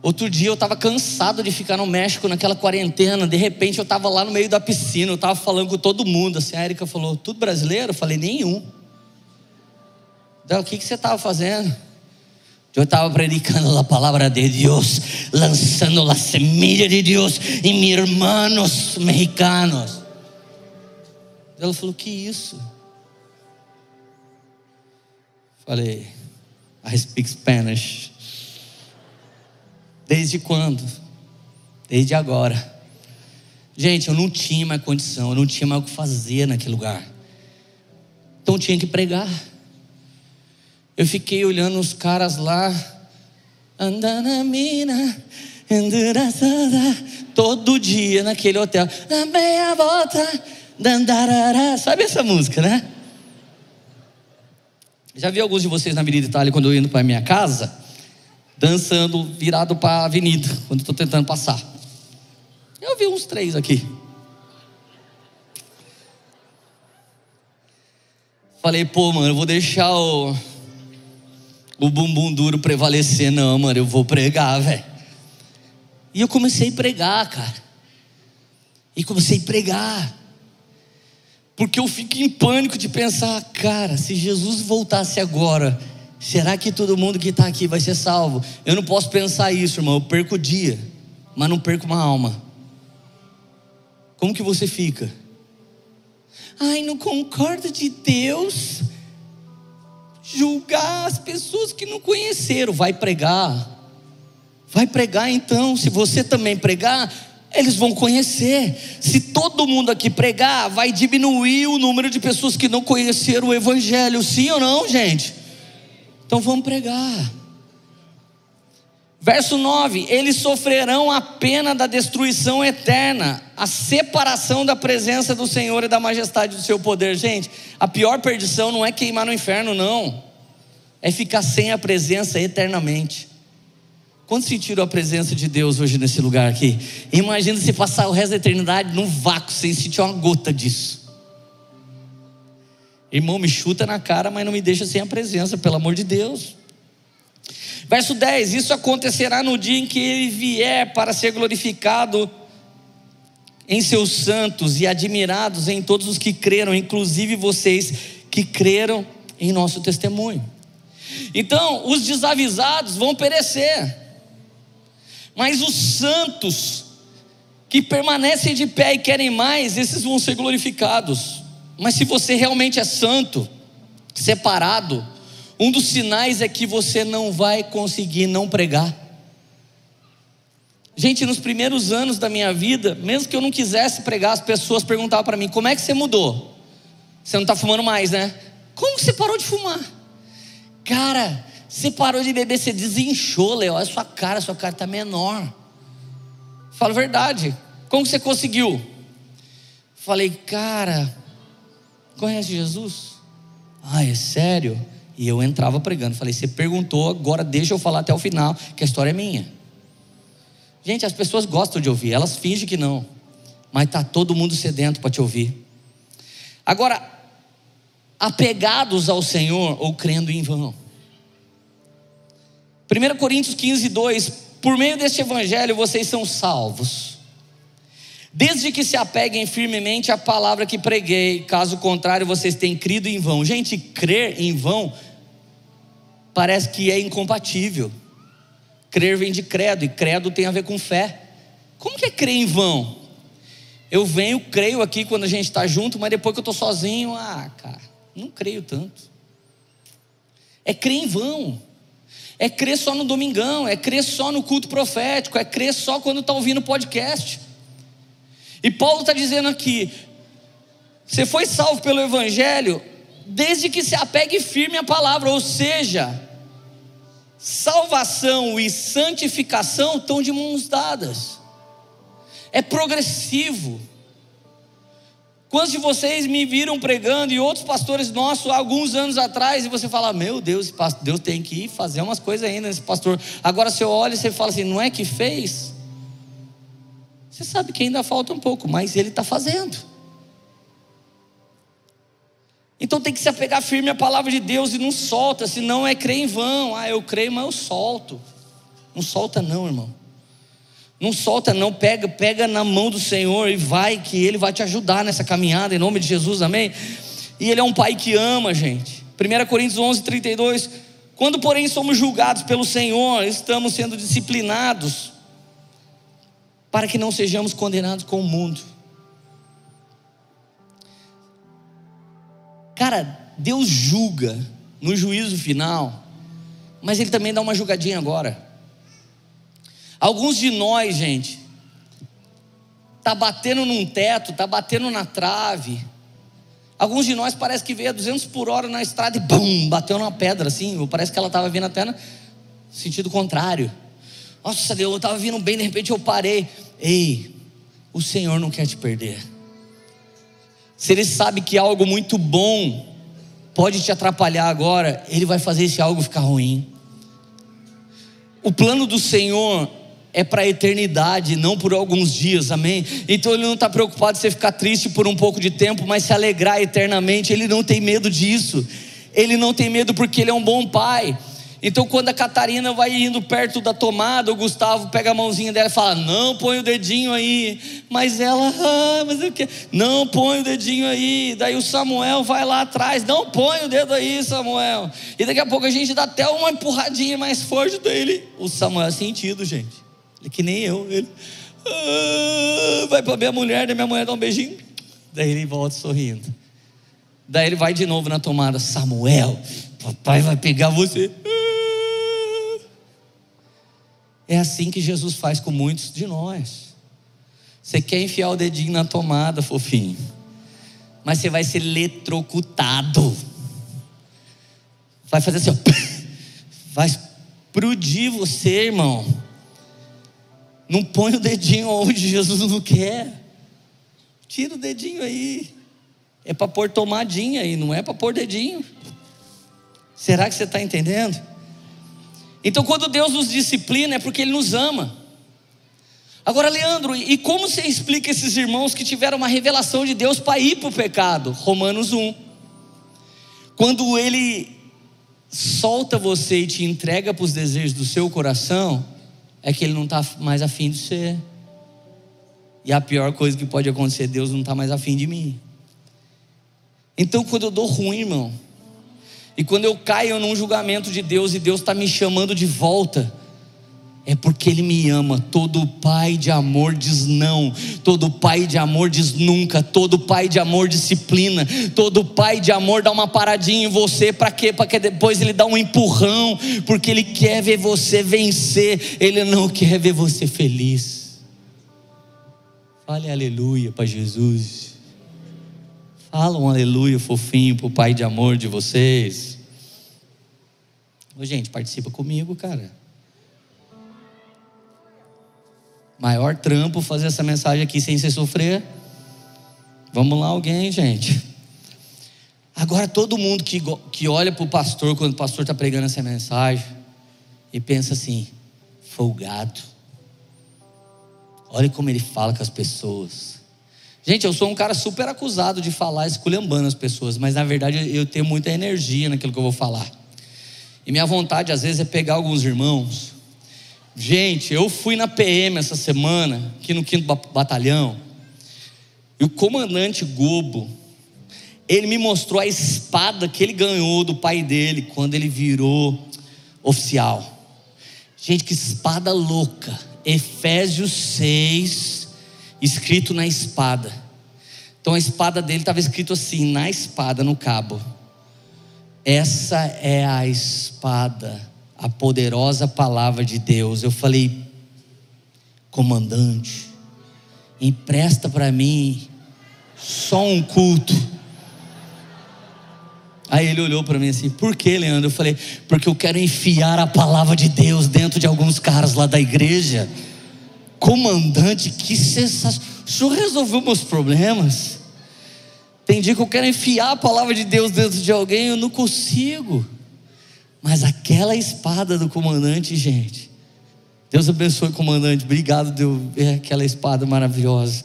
Outro dia eu estava cansado de ficar no México naquela quarentena. De repente eu estava lá no meio da piscina, eu estava falando com todo mundo. Assim, a Erika falou: Tudo brasileiro? Eu falei: Nenhum. Então, o que, que você estava fazendo? Eu estava predicando a palavra de Deus, lançando a semilla de Deus em meus irmãos mexicanos. Ela falou: Que isso? Falei: I speak Spanish. Desde quando? Desde agora. Gente, eu não tinha mais condição, eu não tinha mais o que fazer naquele lugar. Então eu tinha que pregar. Eu fiquei olhando os caras lá, andando a mina, todo dia naquele hotel, na meia volta, dandarara. Sabe essa música, né? Já vi alguns de vocês na Avenida Itália quando eu indo para minha casa? dançando virado para a avenida, quando estou tentando passar. Eu vi uns três aqui. Falei, pô, mano, eu vou deixar o, o bumbum duro prevalecer, não, mano, eu vou pregar, velho. E eu comecei a pregar, cara. E comecei a pregar. Porque eu fico em pânico de pensar, cara, se Jesus voltasse agora, Será que todo mundo que está aqui vai ser salvo? Eu não posso pensar isso, irmão. Eu perco o dia, mas não perco uma alma. Como que você fica? Ai, não concordo de Deus julgar as pessoas que não conheceram. Vai pregar. Vai pregar então. Se você também pregar, eles vão conhecer. Se todo mundo aqui pregar, vai diminuir o número de pessoas que não conheceram o Evangelho. Sim ou não, gente? Então vamos pregar. Verso 9: Eles sofrerão a pena da destruição eterna, a separação da presença do Senhor e da majestade do seu poder. Gente, a pior perdição não é queimar no inferno, não, é ficar sem a presença eternamente. Quantos sentiram a presença de Deus hoje nesse lugar aqui? Imagina se passar o resto da eternidade num vácuo, sem sentir uma gota disso. Irmão, me chuta na cara, mas não me deixa sem a presença, pelo amor de Deus. Verso 10: Isso acontecerá no dia em que ele vier para ser glorificado em seus santos e admirados em todos os que creram, inclusive vocês que creram em nosso testemunho. Então, os desavisados vão perecer, mas os santos que permanecem de pé e querem mais, esses vão ser glorificados. Mas se você realmente é santo, separado, um dos sinais é que você não vai conseguir não pregar. Gente, nos primeiros anos da minha vida, mesmo que eu não quisesse pregar, as pessoas perguntavam para mim: como é que você mudou? Você não está fumando mais, né? Como você parou de fumar? Cara, você parou de beber, você desinchou, Léo. Olha a sua cara, a sua cara está menor. Fala a verdade. Como você conseguiu? Falei, cara, Conhece Jesus? Ah, é sério? E eu entrava pregando. Falei, você perguntou, agora deixa eu falar até o final, que a história é minha. Gente, as pessoas gostam de ouvir, elas fingem que não. Mas está todo mundo sedento para te ouvir. Agora, apegados ao Senhor ou crendo em vão. 1 Coríntios 15, 2: Por meio deste evangelho vocês são salvos Desde que se apeguem firmemente à palavra que preguei, caso contrário, vocês têm crido em vão. Gente, crer em vão parece que é incompatível. Crer vem de credo, e credo tem a ver com fé. Como que é crer em vão? Eu venho, creio aqui quando a gente está junto, mas depois que eu estou sozinho, ah, cara, não creio tanto. É crer em vão. É crer só no domingão, é crer só no culto profético, é crer só quando está ouvindo podcast. E Paulo está dizendo aqui: você foi salvo pelo Evangelho desde que se apegue firme à palavra, ou seja, salvação e santificação estão de mãos dadas, é progressivo. Quantos de vocês me viram pregando e outros pastores nossos alguns anos atrás e você fala: Meu Deus, Deus tem que fazer umas coisas ainda nesse pastor. Agora você olha e você fala assim: Não é que fez? Você sabe que ainda falta um pouco, mas ele está fazendo. Então tem que se apegar firme à palavra de Deus e não solta, senão é crer em vão. Ah, eu creio, mas eu solto. Não solta não, irmão. Não solta não, pega, pega na mão do Senhor e vai que ele vai te ajudar nessa caminhada em nome de Jesus. Amém. E ele é um pai que ama, gente. 1 Coríntios 11, 32. Quando, porém, somos julgados pelo Senhor, estamos sendo disciplinados para que não sejamos condenados com o mundo. Cara, Deus julga no juízo final, mas Ele também dá uma julgadinha agora. Alguns de nós, gente, tá batendo num teto, tá batendo na trave. Alguns de nós parece que veio a 200 por hora na estrada e bum, bateu numa pedra assim, parece que ela estava vindo até no sentido contrário. Nossa, Deus, eu estava vindo bem, de repente eu parei. Ei, o Senhor não quer te perder. Se Ele sabe que algo muito bom pode te atrapalhar agora, Ele vai fazer esse algo ficar ruim. O plano do Senhor é para a eternidade, não por alguns dias, amém? Então Ele não está preocupado em você ficar triste por um pouco de tempo, mas se alegrar eternamente. Ele não tem medo disso. Ele não tem medo porque Ele é um bom Pai. Então, quando a Catarina vai indo perto da tomada, o Gustavo pega a mãozinha dela e fala: Não põe o dedinho aí. Mas ela, ah, mas eu quero. Não põe o dedinho aí. Daí o Samuel vai lá atrás: Não põe o dedo aí, Samuel. E daqui a pouco a gente dá até uma empurradinha mais forte dele. O Samuel é sentido, gente. Ele que nem eu. Ele ah, vai para minha mulher, daí minha mulher dá um beijinho. Daí ele volta sorrindo. Daí ele vai de novo na tomada: Samuel, papai vai pegar você. É assim que Jesus faz com muitos de nós. Você quer enfiar o dedinho na tomada, fofinho, mas você vai ser eletrocutado. Vai fazer assim, ó, vai explodir você, irmão. Não põe o dedinho onde Jesus não quer. Tira o dedinho aí. É para pôr tomadinha aí, não é para pôr dedinho. Será que você está entendendo? Então, quando Deus nos disciplina, é porque Ele nos ama. Agora, Leandro, e como você explica esses irmãos que tiveram uma revelação de Deus para ir para o pecado? Romanos 1. Quando Ele solta você e te entrega para os desejos do seu coração, é que Ele não está mais afim de você. E a pior coisa que pode acontecer, Deus não está mais afim de mim. Então, quando eu dou ruim, irmão, e quando eu caio num julgamento de Deus e Deus está me chamando de volta, é porque Ele me ama. Todo pai de amor diz não, todo pai de amor diz nunca, todo pai de amor disciplina, todo pai de amor dá uma paradinha em você, para quê? Para que depois Ele dá um empurrão, porque Ele quer ver você vencer, Ele não quer ver você feliz. Fale aleluia para Jesus. Fala um aleluia fofinho pro pai de amor de vocês. Ô, gente, participa comigo, cara. Maior trampo fazer essa mensagem aqui sem você sofrer. Vamos lá, alguém, gente. Agora, todo mundo que, que olha para o pastor quando o pastor está pregando essa mensagem e pensa assim: folgado. Olha como ele fala com as pessoas. Gente, eu sou um cara super acusado de falar esculhambando as pessoas, mas na verdade eu tenho muita energia naquilo que eu vou falar. E minha vontade às vezes é pegar alguns irmãos. Gente, eu fui na PM essa semana, aqui no 5 Batalhão, e o comandante Gobo, ele me mostrou a espada que ele ganhou do pai dele quando ele virou oficial. Gente, que espada louca. Efésios 6, escrito na espada. Então a espada dele estava escrito assim, na espada, no cabo. Essa é a espada, a poderosa palavra de Deus. Eu falei, comandante, empresta para mim só um culto. Aí ele olhou para mim assim: Por que, Leandro? Eu falei: Porque eu quero enfiar a palavra de Deus dentro de alguns caras lá da igreja comandante, que sensacional. O senhor resolveu meus problemas. Tem dia que eu quero enfiar a palavra de Deus dentro de alguém, eu não consigo. Mas aquela espada do comandante, gente. Deus abençoe, comandante. Obrigado, Deus, é aquela espada maravilhosa.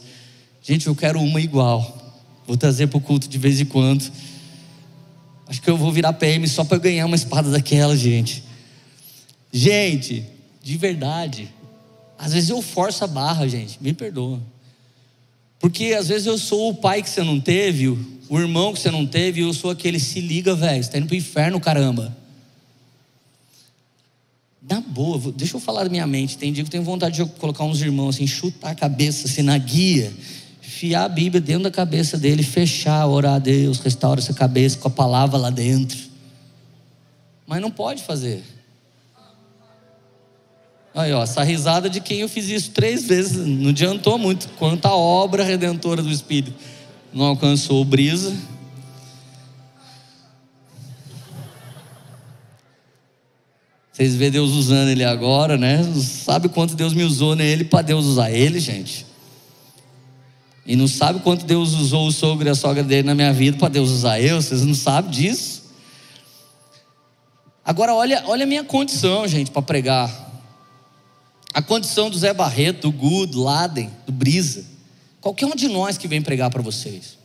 Gente, eu quero uma igual. Vou trazer para o culto de vez em quando. Acho que eu vou virar PM só para ganhar uma espada daquela, gente. Gente, de verdade. Às vezes eu forço a barra, gente. Me perdoa. Porque às vezes eu sou o pai que você não teve, o irmão que você não teve, e eu sou aquele, se liga, velho, você está indo pro inferno, caramba. Na boa, deixa eu falar da minha mente. Tem dia que eu tenho vontade de colocar uns irmãos assim, chutar a cabeça assim na guia, fiar a Bíblia dentro da cabeça dele, fechar, orar a Deus, restaura essa cabeça com a palavra lá dentro. Mas não pode fazer. Aí, ó, essa risada de quem eu fiz isso três vezes, não adiantou muito. Quanto obra redentora do Espírito não alcançou brisa. Vocês vê Deus usando ele agora, né? Sabe quanto Deus me usou nele para Deus usar ele, gente? E não sabe quanto Deus usou o sogro e a sogra dele na minha vida para Deus usar eu? Vocês não sabem disso? Agora olha, olha a minha condição, gente, para pregar. A condição do Zé Barreto, do Gu, do Laden, do Brisa. Qualquer um de nós que vem pregar para vocês.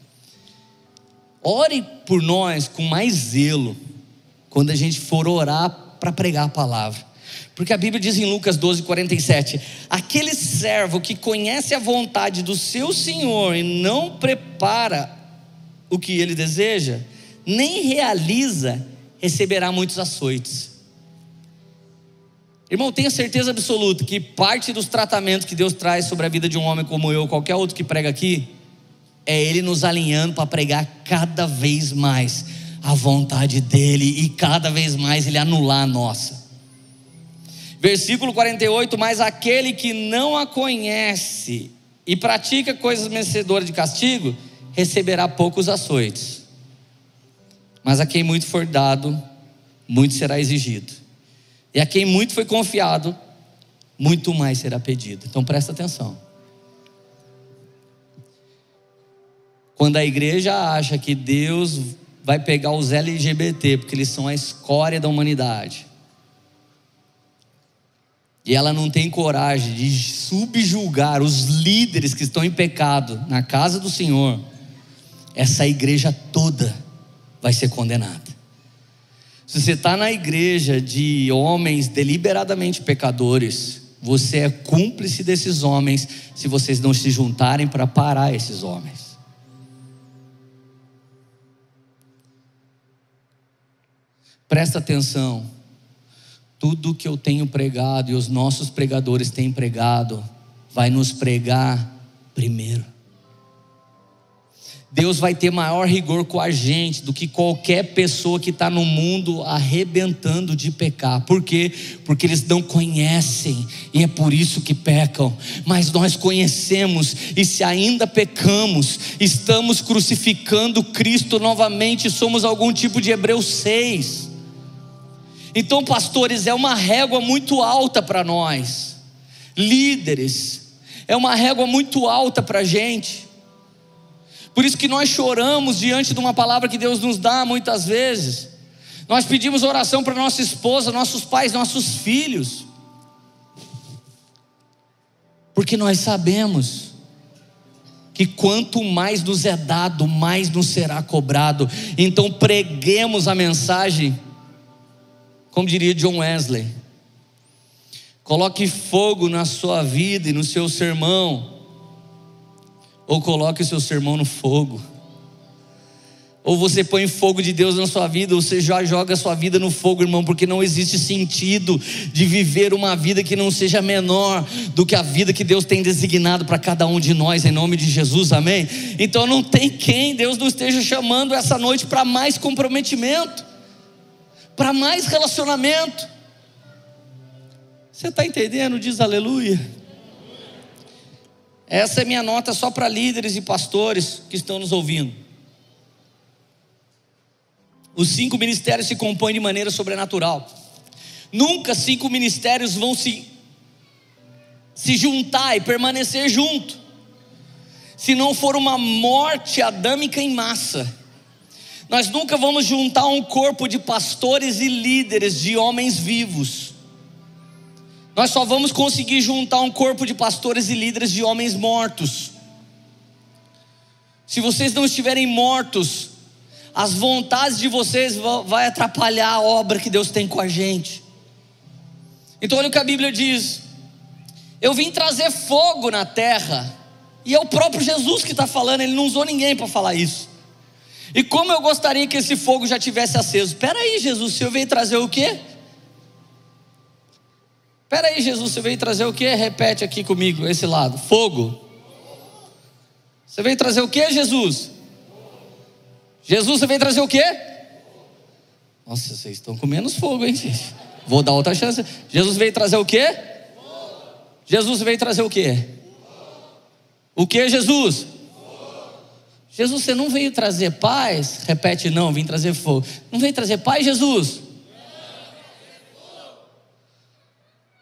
Ore por nós com mais zelo quando a gente for orar para pregar a palavra. Porque a Bíblia diz em Lucas 12, 47: aquele servo que conhece a vontade do seu Senhor e não prepara o que ele deseja, nem realiza, receberá muitos açoites. Irmão, tenha certeza absoluta que parte dos tratamentos que Deus traz sobre a vida de um homem como eu, qualquer outro que prega aqui, é Ele nos alinhando para pregar cada vez mais a vontade dEle e cada vez mais Ele anular a nossa. Versículo 48: Mas aquele que não a conhece e pratica coisas merecedoras de castigo, receberá poucos açoites. Mas a quem muito for dado, muito será exigido. E a quem muito foi confiado, muito mais será pedido. Então presta atenção. Quando a igreja acha que Deus vai pegar os LGBT, porque eles são a escória da humanidade, e ela não tem coragem de subjulgar os líderes que estão em pecado na casa do Senhor, essa igreja toda vai ser condenada. Se você está na igreja de homens deliberadamente pecadores, você é cúmplice desses homens se vocês não se juntarem para parar esses homens. Presta atenção. Tudo que eu tenho pregado e os nossos pregadores têm pregado, vai nos pregar primeiro. Deus vai ter maior rigor com a gente do que qualquer pessoa que está no mundo arrebentando de pecar. Por quê? Porque eles não conhecem e é por isso que pecam. Mas nós conhecemos e se ainda pecamos, estamos crucificando Cristo novamente, somos algum tipo de Hebreus 6. Então, pastores, é uma régua muito alta para nós, líderes, é uma régua muito alta para a gente. Por isso que nós choramos diante de uma palavra que Deus nos dá muitas vezes. Nós pedimos oração para nossa esposa, nossos pais, nossos filhos. Porque nós sabemos que quanto mais nos é dado, mais nos será cobrado. Então preguemos a mensagem, como diria John Wesley. Coloque fogo na sua vida e no seu sermão ou coloque o seu sermão no fogo. Ou você põe fogo de Deus na sua vida, ou você já joga a sua vida no fogo, irmão, porque não existe sentido de viver uma vida que não seja menor do que a vida que Deus tem designado para cada um de nós, em nome de Jesus, amém? Então não tem quem Deus não esteja chamando essa noite para mais comprometimento, para mais relacionamento. Você está entendendo? Diz aleluia. Essa é minha nota só para líderes e pastores que estão nos ouvindo. Os cinco ministérios se compõem de maneira sobrenatural. Nunca cinco ministérios vão se, se juntar e permanecer junto, se não for uma morte adâmica em massa. Nós nunca vamos juntar um corpo de pastores e líderes, de homens vivos nós só vamos conseguir juntar um corpo de pastores e líderes de homens mortos. Se vocês não estiverem mortos, as vontades de vocês vão atrapalhar a obra que Deus tem com a gente. Então olha o que a Bíblia diz. Eu vim trazer fogo na terra. E é o próprio Jesus que está falando, ele não usou ninguém para falar isso. E como eu gostaria que esse fogo já tivesse aceso. Espera aí, Jesus, você veio trazer o quê? Espera aí, Jesus, você veio trazer o quê? Repete aqui comigo, esse lado. Fogo. Você veio trazer o quê, Jesus? Jesus, você veio trazer o quê? Nossa, vocês estão com menos fogo, hein, gente? Vou dar outra chance. Jesus veio trazer o quê? Jesus veio trazer o quê? O que, Jesus? Jesus, você não veio trazer paz? Repete, não, vim trazer fogo. Não veio trazer paz, Jesus?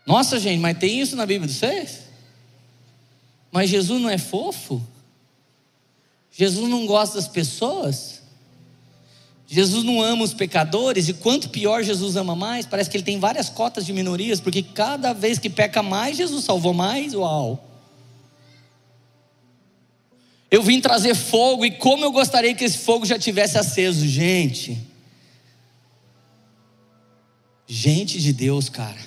Nossa, gente, mas tem isso na Bíblia de vocês? Mas Jesus não é fofo? Jesus não gosta das pessoas? Jesus não ama os pecadores, e quanto pior Jesus ama mais, parece que ele tem várias cotas de minorias, porque cada vez que peca mais, Jesus salvou mais, uau. Eu vim trazer fogo, e como eu gostaria que esse fogo já tivesse aceso, gente. Gente de Deus, cara.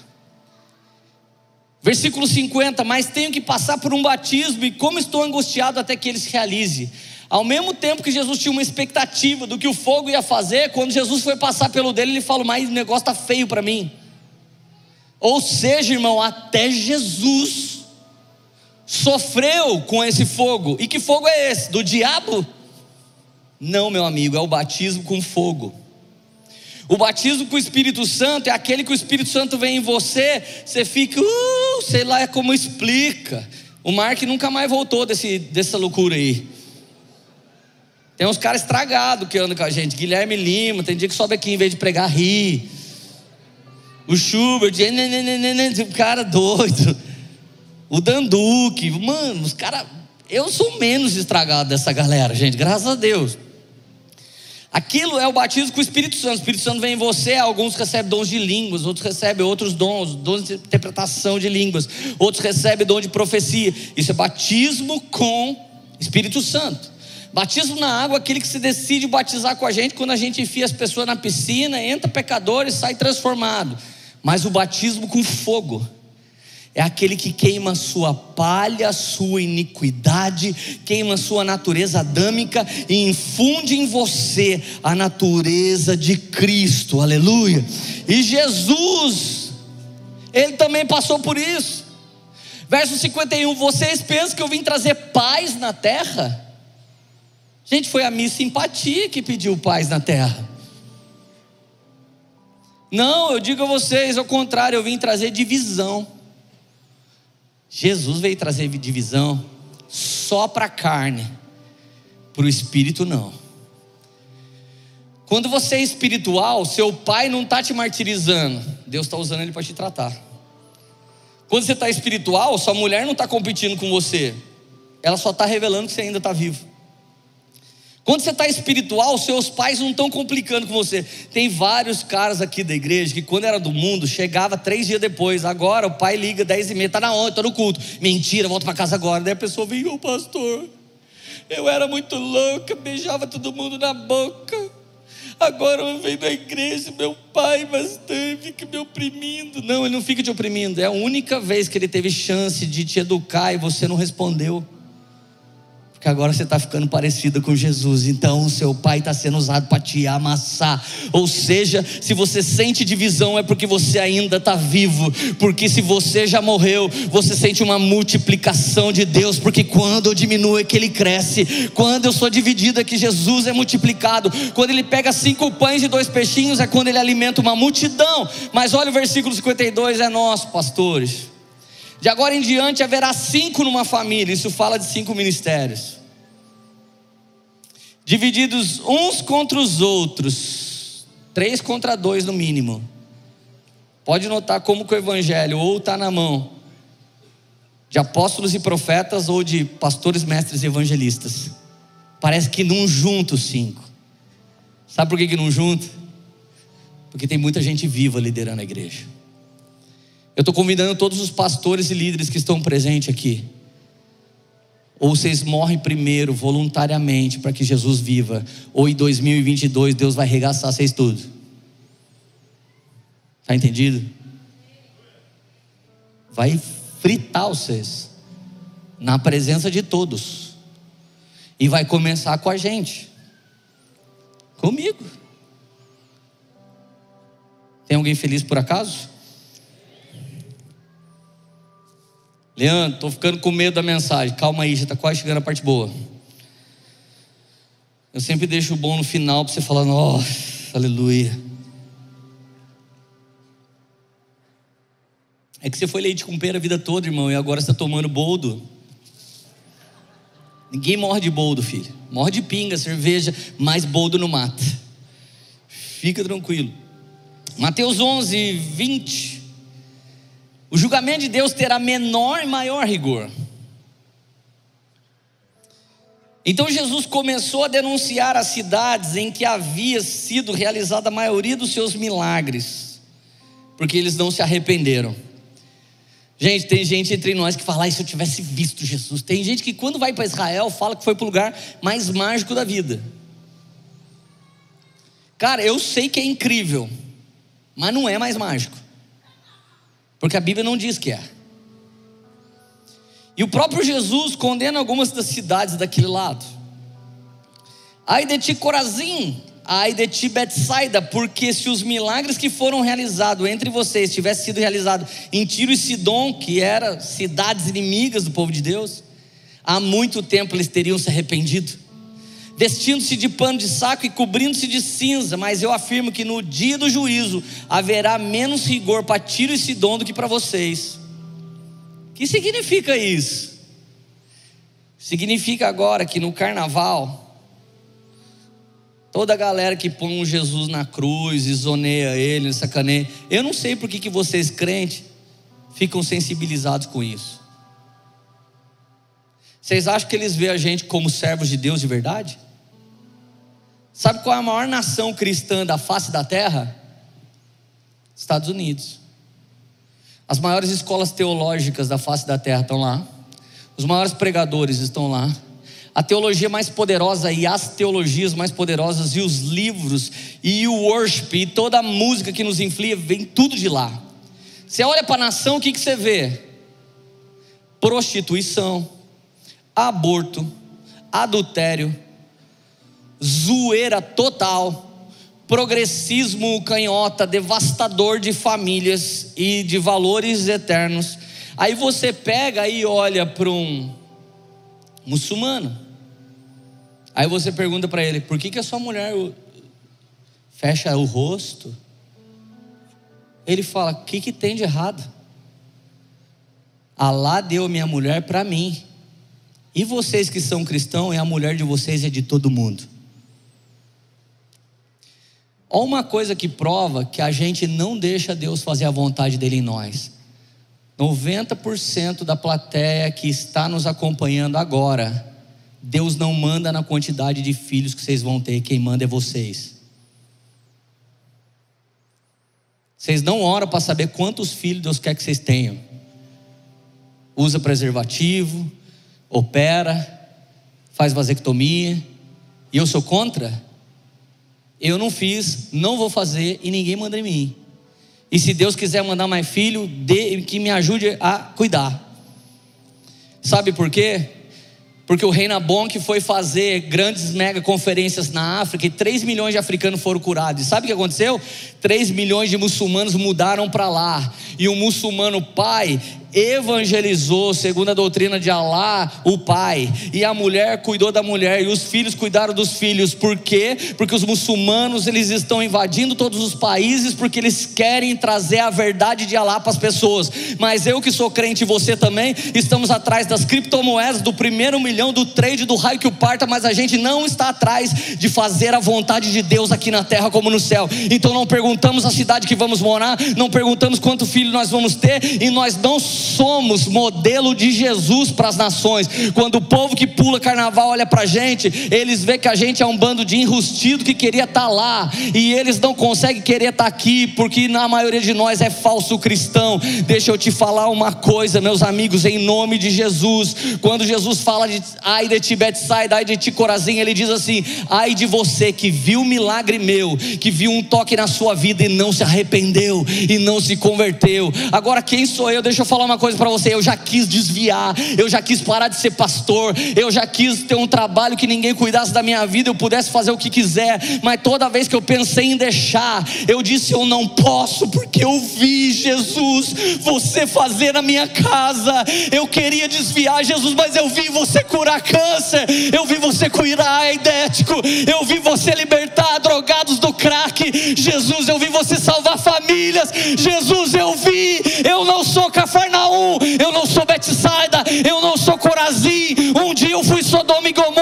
Versículo 50: Mas tenho que passar por um batismo, e como estou angustiado até que ele se realize. Ao mesmo tempo que Jesus tinha uma expectativa do que o fogo ia fazer, quando Jesus foi passar pelo dele, ele falou: Mas o negócio está feio para mim. Ou seja, irmão, até Jesus sofreu com esse fogo. E que fogo é esse? Do diabo? Não, meu amigo, é o batismo com fogo. O batismo com o Espírito Santo é aquele que o Espírito Santo vem em você, você fica, uh, sei lá como explica. O Mark nunca mais voltou desse, dessa loucura aí. Tem uns caras estragados que andam com a gente. Guilherme Lima, tem dia que sobe aqui em vez de pregar, ri. O Schubert, cara doido. O Danduque, mano, os caras. Eu sou menos estragado dessa galera, gente, graças a Deus. Aquilo é o batismo com o Espírito Santo. O Espírito Santo vem em você, alguns recebem dons de línguas, outros recebem outros dons, dons de interpretação de línguas, outros recebem dom de profecia. Isso é batismo com Espírito Santo. Batismo na água, aquele que se decide batizar com a gente quando a gente enfia as pessoas na piscina, entra pecador e sai transformado. Mas o batismo com fogo é aquele que queima sua palha, sua iniquidade, queima sua natureza adâmica e infunde em você a natureza de Cristo, aleluia. E Jesus, ele também passou por isso. Verso 51: Vocês pensam que eu vim trazer paz na terra? Gente, foi a minha simpatia que pediu paz na terra. Não, eu digo a vocês, ao contrário, eu vim trazer divisão. Jesus veio trazer divisão só para a carne, para o espírito não. Quando você é espiritual, seu pai não está te martirizando, Deus está usando ele para te tratar. Quando você está espiritual, sua mulher não está competindo com você, ela só está revelando que você ainda está vivo. Quando você está espiritual, seus pais não estão complicando com você. Tem vários caras aqui da igreja que, quando era do mundo, chegava três dias depois. Agora o pai liga dez e meia, está na onda, está no culto. Mentira, volta para casa agora. Daí a pessoa vem, ô pastor, eu era muito louca, beijava todo mundo na boca. Agora eu venho da igreja, meu pai, mas fica me oprimindo. Não, ele não fica te oprimindo. É a única vez que ele teve chance de te educar e você não respondeu. Porque agora você está ficando parecida com Jesus, então o seu pai está sendo usado para te amassar. Ou seja, se você sente divisão, é porque você ainda está vivo. Porque se você já morreu, você sente uma multiplicação de Deus. Porque quando eu diminuo é que ele cresce. Quando eu sou dividido é que Jesus é multiplicado. Quando ele pega cinco pães e dois peixinhos, é quando ele alimenta uma multidão. Mas olha o versículo 52, é nosso, pastores. De agora em diante haverá cinco numa família, isso fala de cinco ministérios. Divididos uns contra os outros, três contra dois no mínimo. Pode notar como que o evangelho ou está na mão de apóstolos e profetas ou de pastores, mestres e evangelistas. Parece que não junta os cinco. Sabe por que, que não junta? Porque tem muita gente viva liderando a igreja. Eu estou convidando todos os pastores e líderes que estão presentes aqui. Ou vocês morrem primeiro voluntariamente para que Jesus viva, ou em 2022 Deus vai arregaçar vocês tudo. Está entendido? Vai fritar vocês na presença de todos. E vai começar com a gente. Comigo. Tem alguém feliz por acaso? Leandro, estou ficando com medo da mensagem. Calma aí, já está quase chegando a parte boa. Eu sempre deixo o bom no final para você falar, nossa, aleluia. É que você foi leite com pera a vida toda, irmão, e agora está tomando boldo. Ninguém morre de boldo, filho. Morre de pinga, cerveja, mas boldo não mata. Fica tranquilo. Mateus 11, 20. O julgamento de Deus terá menor e maior rigor. Então Jesus começou a denunciar as cidades em que havia sido realizada a maioria dos seus milagres, porque eles não se arrependeram. Gente, tem gente entre nós que fala, ah, se eu tivesse visto Jesus. Tem gente que quando vai para Israel fala que foi para o lugar mais mágico da vida. Cara, eu sei que é incrível, mas não é mais mágico. Porque a Bíblia não diz que é. E o próprio Jesus condena algumas das cidades daquele lado. Ai de ti Corazim, ai de ti Betsaida, porque se os milagres que foram realizados entre vocês tivessem sido realizados em Tiro e Sidom, que eram cidades inimigas do povo de Deus, há muito tempo eles teriam se arrependido, vestindo-se de pano de saco e cobrindo-se de cinza, mas eu afirmo que no dia do juízo haverá menos rigor para Tiro e Sidom do que para vocês. O que significa isso? Significa agora que no carnaval, Toda a galera que põe um Jesus na cruz e zoneia ele, sacaneia. Eu não sei por que, que vocês, crentes, ficam sensibilizados com isso. Vocês acham que eles veem a gente como servos de Deus de verdade? Sabe qual é a maior nação cristã da face da terra? Estados Unidos. As maiores escolas teológicas da face da terra estão lá. Os maiores pregadores estão lá a teologia mais poderosa e as teologias mais poderosas e os livros e o worship e toda a música que nos inflia vem tudo de lá. Você olha para a nação, o que, que você vê? Prostituição, aborto, adultério, zoeira total, progressismo canhota, devastador de famílias e de valores eternos. Aí você pega e olha para um muçulmano. Aí você pergunta para ele: por que, que a sua mulher fecha o rosto? Ele fala: o que, que tem de errado? Alá deu minha mulher para mim. E vocês que são cristãos, é a mulher de vocês é de todo mundo. Olha uma coisa que prova que a gente não deixa Deus fazer a vontade dele em nós. 90% da plateia que está nos acompanhando agora Deus não manda na quantidade de filhos que vocês vão ter, quem manda é vocês. Vocês não oram para saber quantos filhos Deus quer que vocês tenham. Usa preservativo, opera, faz vasectomia. E eu sou contra? Eu não fiz, não vou fazer e ninguém manda em mim. E se Deus quiser mandar mais filho, dê, que me ajude a cuidar. Sabe por quê? porque o rei Nabonque foi fazer grandes mega conferências na África e 3 milhões de africanos foram curados. E sabe o que aconteceu? 3 milhões de muçulmanos mudaram para lá. E o muçulmano pai evangelizou, segundo a doutrina de Alá, o pai, e a mulher cuidou da mulher, e os filhos cuidaram dos filhos, por quê? Porque os muçulmanos eles estão invadindo todos os países, porque eles querem trazer a verdade de Alá para as pessoas, mas eu que sou crente e você também, estamos atrás das criptomoedas, do primeiro milhão, do trade, do raio que o parta, mas a gente não está atrás de fazer a vontade de Deus aqui na terra como no céu, então não perguntamos a cidade que vamos morar, não perguntamos quanto filho nós vamos ter, e nós não somos modelo de Jesus para as nações. Quando o povo que pula carnaval olha para a gente, eles vê que a gente é um bando de enrustido que queria estar tá lá e eles não conseguem querer estar tá aqui porque na maioria de nós é falso cristão. Deixa eu te falar uma coisa, meus amigos, em nome de Jesus. Quando Jesus fala de ai de ti Betsaida, ai de ti ele diz assim: ai de você que viu um milagre meu, que viu um toque na sua vida e não se arrependeu e não se converteu. Agora quem sou eu? Deixa eu falar uma coisa para você. Eu já quis desviar, eu já quis parar de ser pastor, eu já quis ter um trabalho que ninguém cuidasse da minha vida, eu pudesse fazer o que quiser, mas toda vez que eu pensei em deixar, eu disse eu não posso porque eu vi Jesus você fazer na minha casa. Eu queria desviar Jesus, mas eu vi você curar câncer, eu vi você curar aidético, eu vi você libertar drogados do crack. Jesus, eu vi você salvar famílias. Jesus, eu vi. Eu não sou Cafarnaum, eu não sou Betsaida, eu não sou Corazim. Um dia eu fui Sodoma e Gomorra,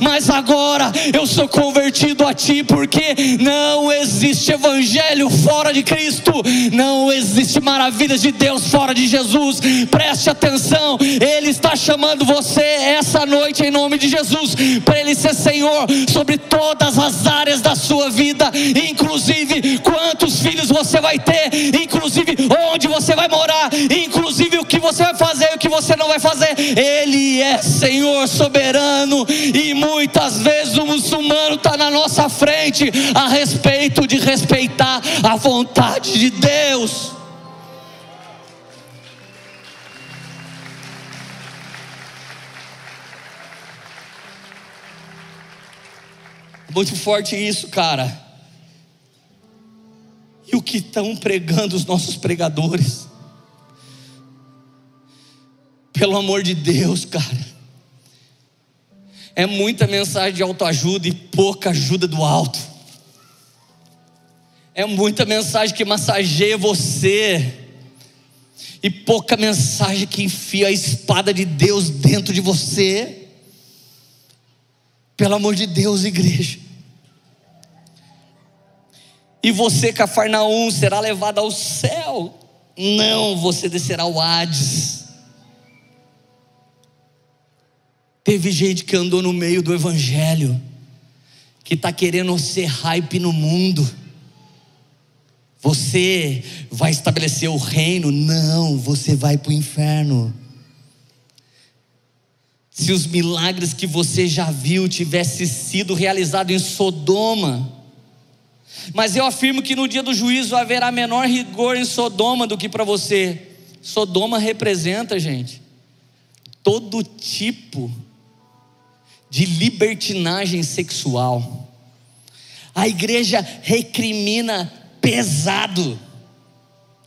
mas agora eu sou convertido a ti, porque não existe evangelho fora de Cristo, não existe maravilhas de Deus fora de Jesus. Preste atenção, Ele está chamando você essa noite em nome de Jesus, para Ele ser Senhor sobre todas as áreas da sua vida, inclusive quantos filhos você vai ter, inclusive onde você vai morar, inclusive o que você vai fazer e o que você não vai fazer. Ele é Senhor soberano e muitas vezes o muçulmano está na nossa frente a respeito de respeitar a vontade de Deus. Muito forte isso, cara. E o que estão pregando os nossos pregadores? Pelo amor de Deus, cara. É muita mensagem de autoajuda e pouca ajuda do alto. É muita mensagem que massageia você e pouca mensagem que enfia a espada de Deus dentro de você. Pelo amor de Deus, igreja e você, Cafarnaum, será levado ao céu. Não, você descerá ao Hades. Teve gente que andou no meio do Evangelho, que está querendo ser hype no mundo. Você vai estabelecer o reino? Não, você vai para o inferno. Se os milagres que você já viu tivessem sido realizados em Sodoma, mas eu afirmo que no dia do juízo haverá menor rigor em Sodoma do que para você. Sodoma representa, gente, todo tipo libertinagem sexual. A igreja recrimina pesado,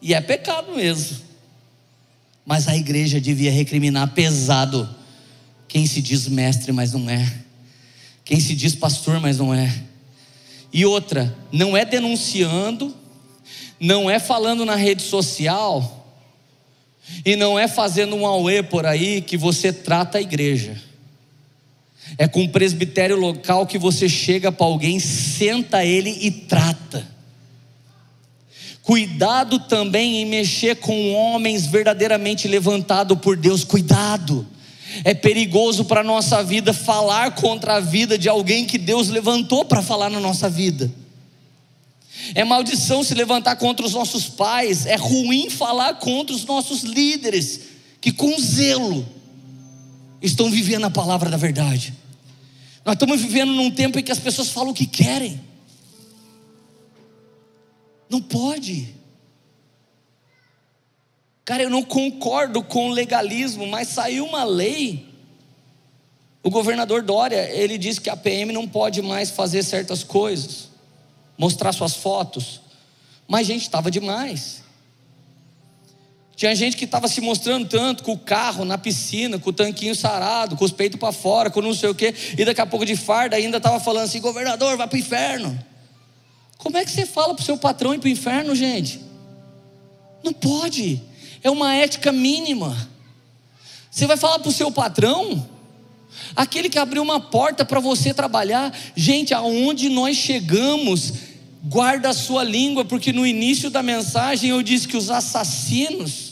e é pecado mesmo. Mas a igreja devia recriminar pesado quem se diz mestre, mas não é, quem se diz pastor, mas não é e outra, não é denunciando, não é falando na rede social, e não é fazendo um auê por aí que você trata a igreja. É com o presbitério local que você chega para alguém, senta ele e trata. Cuidado também em mexer com homens verdadeiramente levantados por Deus. Cuidado. É perigoso para a nossa vida falar contra a vida de alguém que Deus levantou para falar na nossa vida. É maldição se levantar contra os nossos pais, é ruim falar contra os nossos líderes, que com zelo estão vivendo a palavra da verdade. Nós estamos vivendo num tempo em que as pessoas falam o que querem. Não pode. Cara, eu não concordo com o legalismo, mas saiu uma lei. O governador Dória, ele disse que a PM não pode mais fazer certas coisas, mostrar suas fotos. Mas, gente, estava demais. Tinha gente que estava se mostrando tanto com o carro na piscina, com o tanquinho sarado, com os peitos para fora, com não sei o quê, e daqui a pouco de farda ainda estava falando assim: governador, vai para o inferno. Como é que você fala para o seu patrão ir para o inferno, gente? Não pode é uma ética mínima. Você vai falar para o seu patrão, aquele que abriu uma porta para você trabalhar, gente, aonde nós chegamos, guarda a sua língua, porque no início da mensagem eu disse que os assassinos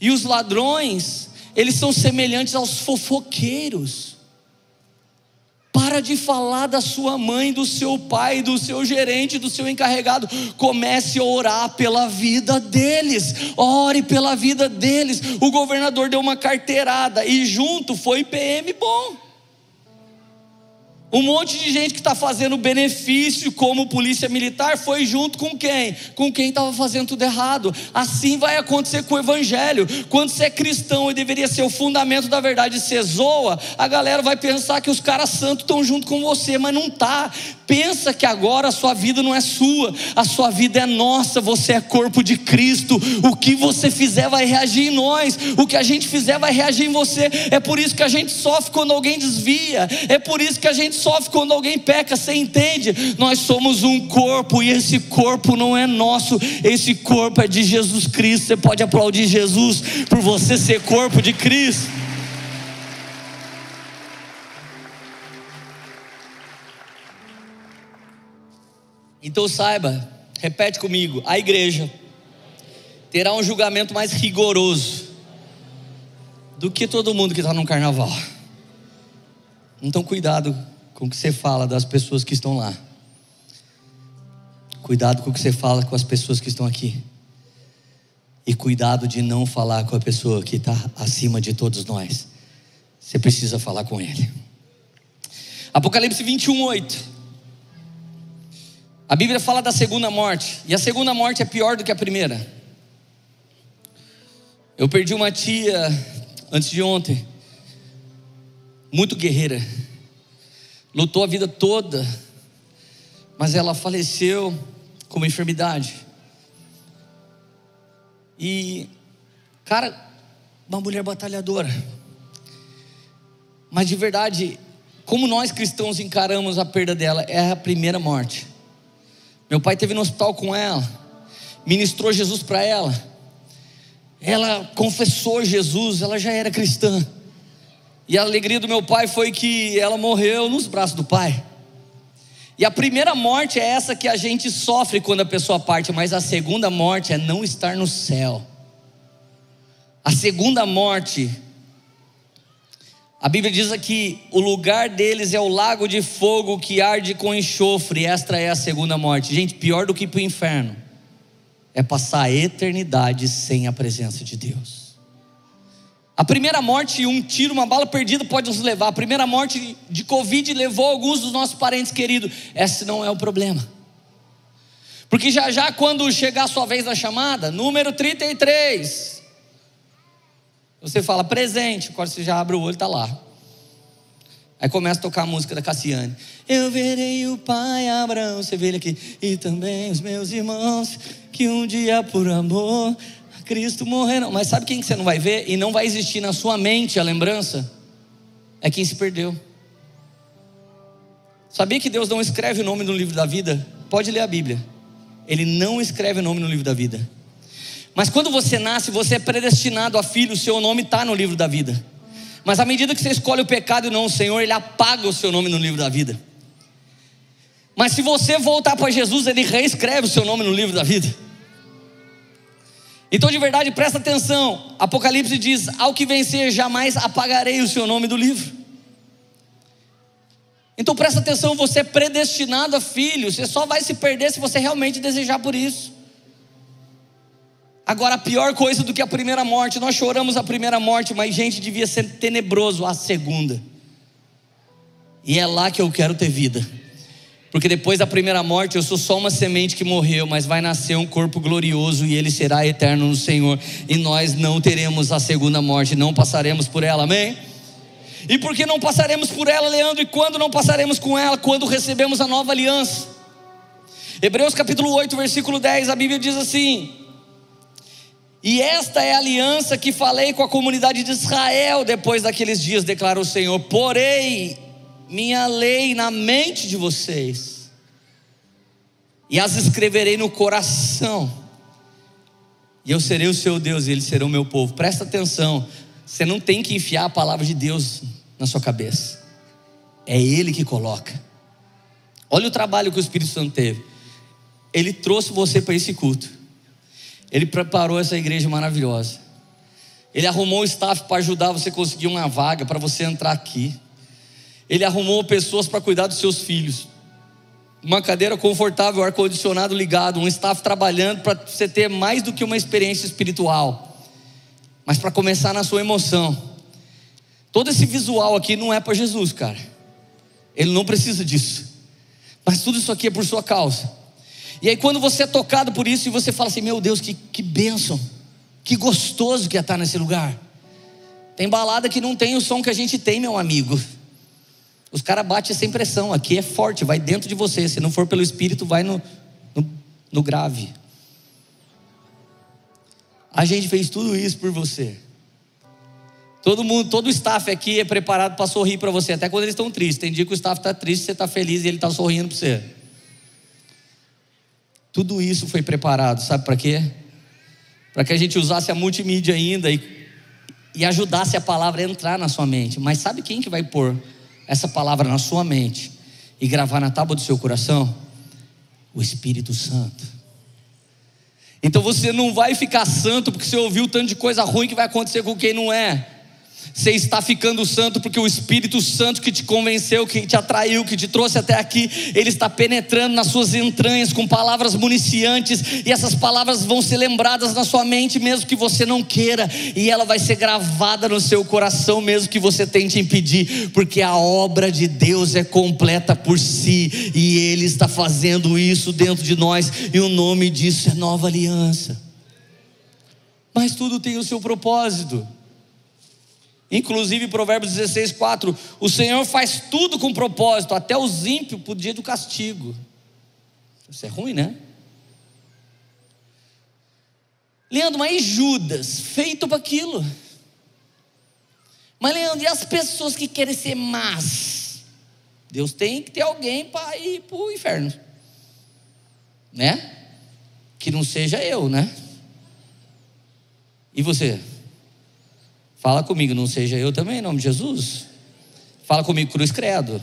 E os ladrões, eles são semelhantes aos fofoqueiros. Para de falar da sua mãe, do seu pai, do seu gerente, do seu encarregado. Comece a orar pela vida deles. Ore pela vida deles. O governador deu uma carteirada e junto foi PM bom. Um monte de gente que está fazendo benefício como polícia militar foi junto com quem? Com quem estava fazendo tudo errado. Assim vai acontecer com o evangelho. Quando você é cristão e deveria ser o fundamento da verdade, você zoa, a galera vai pensar que os caras santos estão junto com você, mas não tá. Pensa que agora a sua vida não é sua, a sua vida é nossa, você é corpo de Cristo. O que você fizer vai reagir em nós, o que a gente fizer vai reagir em você. É por isso que a gente sofre quando alguém desvia, é por isso que a gente sofre quando alguém peca, você entende? Nós somos um corpo e esse corpo não é nosso, esse corpo é de Jesus Cristo. Você pode aplaudir Jesus por você ser corpo de Cristo. Então saiba, repete comigo: a igreja terá um julgamento mais rigoroso do que todo mundo que está no carnaval. Então, cuidado com o que você fala das pessoas que estão lá. Cuidado com o que você fala com as pessoas que estão aqui. E cuidado de não falar com a pessoa que está acima de todos nós. Você precisa falar com ele. Apocalipse 21, 8. A Bíblia fala da segunda morte. E a segunda morte é pior do que a primeira. Eu perdi uma tia antes de ontem. Muito guerreira lutou a vida toda, mas ela faleceu com uma enfermidade. E, cara, uma mulher batalhadora. Mas de verdade, como nós cristãos encaramos a perda dela? É a primeira morte. Meu pai teve no hospital com ela, ministrou Jesus para ela. Ela confessou Jesus, ela já era cristã. E a alegria do meu pai foi que ela morreu nos braços do pai. E a primeira morte é essa que a gente sofre quando a pessoa parte, mas a segunda morte é não estar no céu. A segunda morte, a Bíblia diz aqui: o lugar deles é o lago de fogo que arde com enxofre, esta é a segunda morte. Gente, pior do que para o inferno é passar a eternidade sem a presença de Deus. A primeira morte, um tiro, uma bala perdida pode nos levar. A primeira morte de Covid levou alguns dos nossos parentes queridos. Esse não é o problema. Porque já já, quando chegar a sua vez na chamada, número 33, você fala presente, quando você já abre o olho, está lá. Aí começa a tocar a música da Cassiane. Eu verei o pai Abraão, você vê ele aqui, e também os meus irmãos, que um dia por amor Cristo morreu. Mas sabe quem que você não vai ver e não vai existir na sua mente a lembrança? É quem se perdeu. Sabia que Deus não escreve o nome no livro da vida? Pode ler a Bíblia. Ele não escreve o nome no livro da vida. Mas quando você nasce, você é predestinado a filho, o seu nome está no livro da vida. Mas à medida que você escolhe o pecado e não o Senhor, Ele apaga o seu nome no livro da vida. Mas se você voltar para Jesus, Ele reescreve o seu nome no livro da vida. Então, de verdade, presta atenção. Apocalipse diz: Ao que vencer, jamais apagarei o seu nome do livro. Então, presta atenção. Você é predestinado a filho. Você só vai se perder se você realmente desejar por isso. Agora, a pior coisa do que a primeira morte, nós choramos a primeira morte, mas, gente, devia ser tenebroso a segunda. E é lá que eu quero ter vida. Porque depois da primeira morte eu sou só uma semente que morreu, mas vai nascer um corpo glorioso e ele será eterno no Senhor. E nós não teremos a segunda morte, não passaremos por ela, amém? E por que não passaremos por ela, Leandro? E quando não passaremos com ela? Quando recebemos a nova aliança. Hebreus capítulo 8, versículo 10, a Bíblia diz assim: E esta é a aliança que falei com a comunidade de Israel depois daqueles dias, declara o Senhor. Porém, minha lei na mente de vocês, e as escreverei no coração, e eu serei o seu Deus, e eles serão o meu povo. Presta atenção, você não tem que enfiar a palavra de Deus na sua cabeça, é Ele que coloca. Olha o trabalho que o Espírito Santo teve. Ele trouxe você para esse culto. Ele preparou essa igreja maravilhosa. Ele arrumou o staff para ajudar você a conseguir uma vaga, para você entrar aqui. Ele arrumou pessoas para cuidar dos seus filhos. Uma cadeira confortável, ar-condicionado ligado, um staff trabalhando para você ter mais do que uma experiência espiritual, mas para começar na sua emoção. Todo esse visual aqui não é para Jesus, cara. Ele não precisa disso. Mas tudo isso aqui é por sua causa. E aí, quando você é tocado por isso e você fala assim: Meu Deus, que, que bênção, que gostoso que é estar nesse lugar. Tem balada que não tem o som que a gente tem, meu amigo. Os caras batem sem pressão, aqui é forte, vai dentro de você. Se não for pelo Espírito, vai no, no, no grave. A gente fez tudo isso por você. Todo mundo, todo o staff aqui é preparado para sorrir para você, até quando eles estão tristes. Tem dia que o staff está triste, você está feliz e ele está sorrindo para você. Tudo isso foi preparado, sabe para quê? Para que a gente usasse a multimídia ainda e, e ajudasse a palavra a entrar na sua mente. Mas sabe quem que vai pôr essa palavra na sua mente e gravar na tábua do seu coração? O Espírito Santo. Então você não vai ficar santo porque você ouviu tanto de coisa ruim que vai acontecer com quem não é. Você está ficando santo porque o Espírito Santo que te convenceu, que te atraiu, que te trouxe até aqui, ele está penetrando nas suas entranhas com palavras municiantes, e essas palavras vão ser lembradas na sua mente, mesmo que você não queira, e ela vai ser gravada no seu coração, mesmo que você tente impedir, porque a obra de Deus é completa por si, e Ele está fazendo isso dentro de nós, e o nome disso é nova aliança. Mas tudo tem o seu propósito. Inclusive, Provérbios 16, 4: O Senhor faz tudo com propósito, até os ímpios por dia do castigo. Isso é ruim, né? Leandro, mas Judas, feito para aquilo. Mas, Leandro, e as pessoas que querem ser más? Deus tem que ter alguém para ir para o inferno, né? Que não seja eu, né? E você? Fala comigo, não seja eu também, em nome de Jesus. Fala comigo, cruz credo.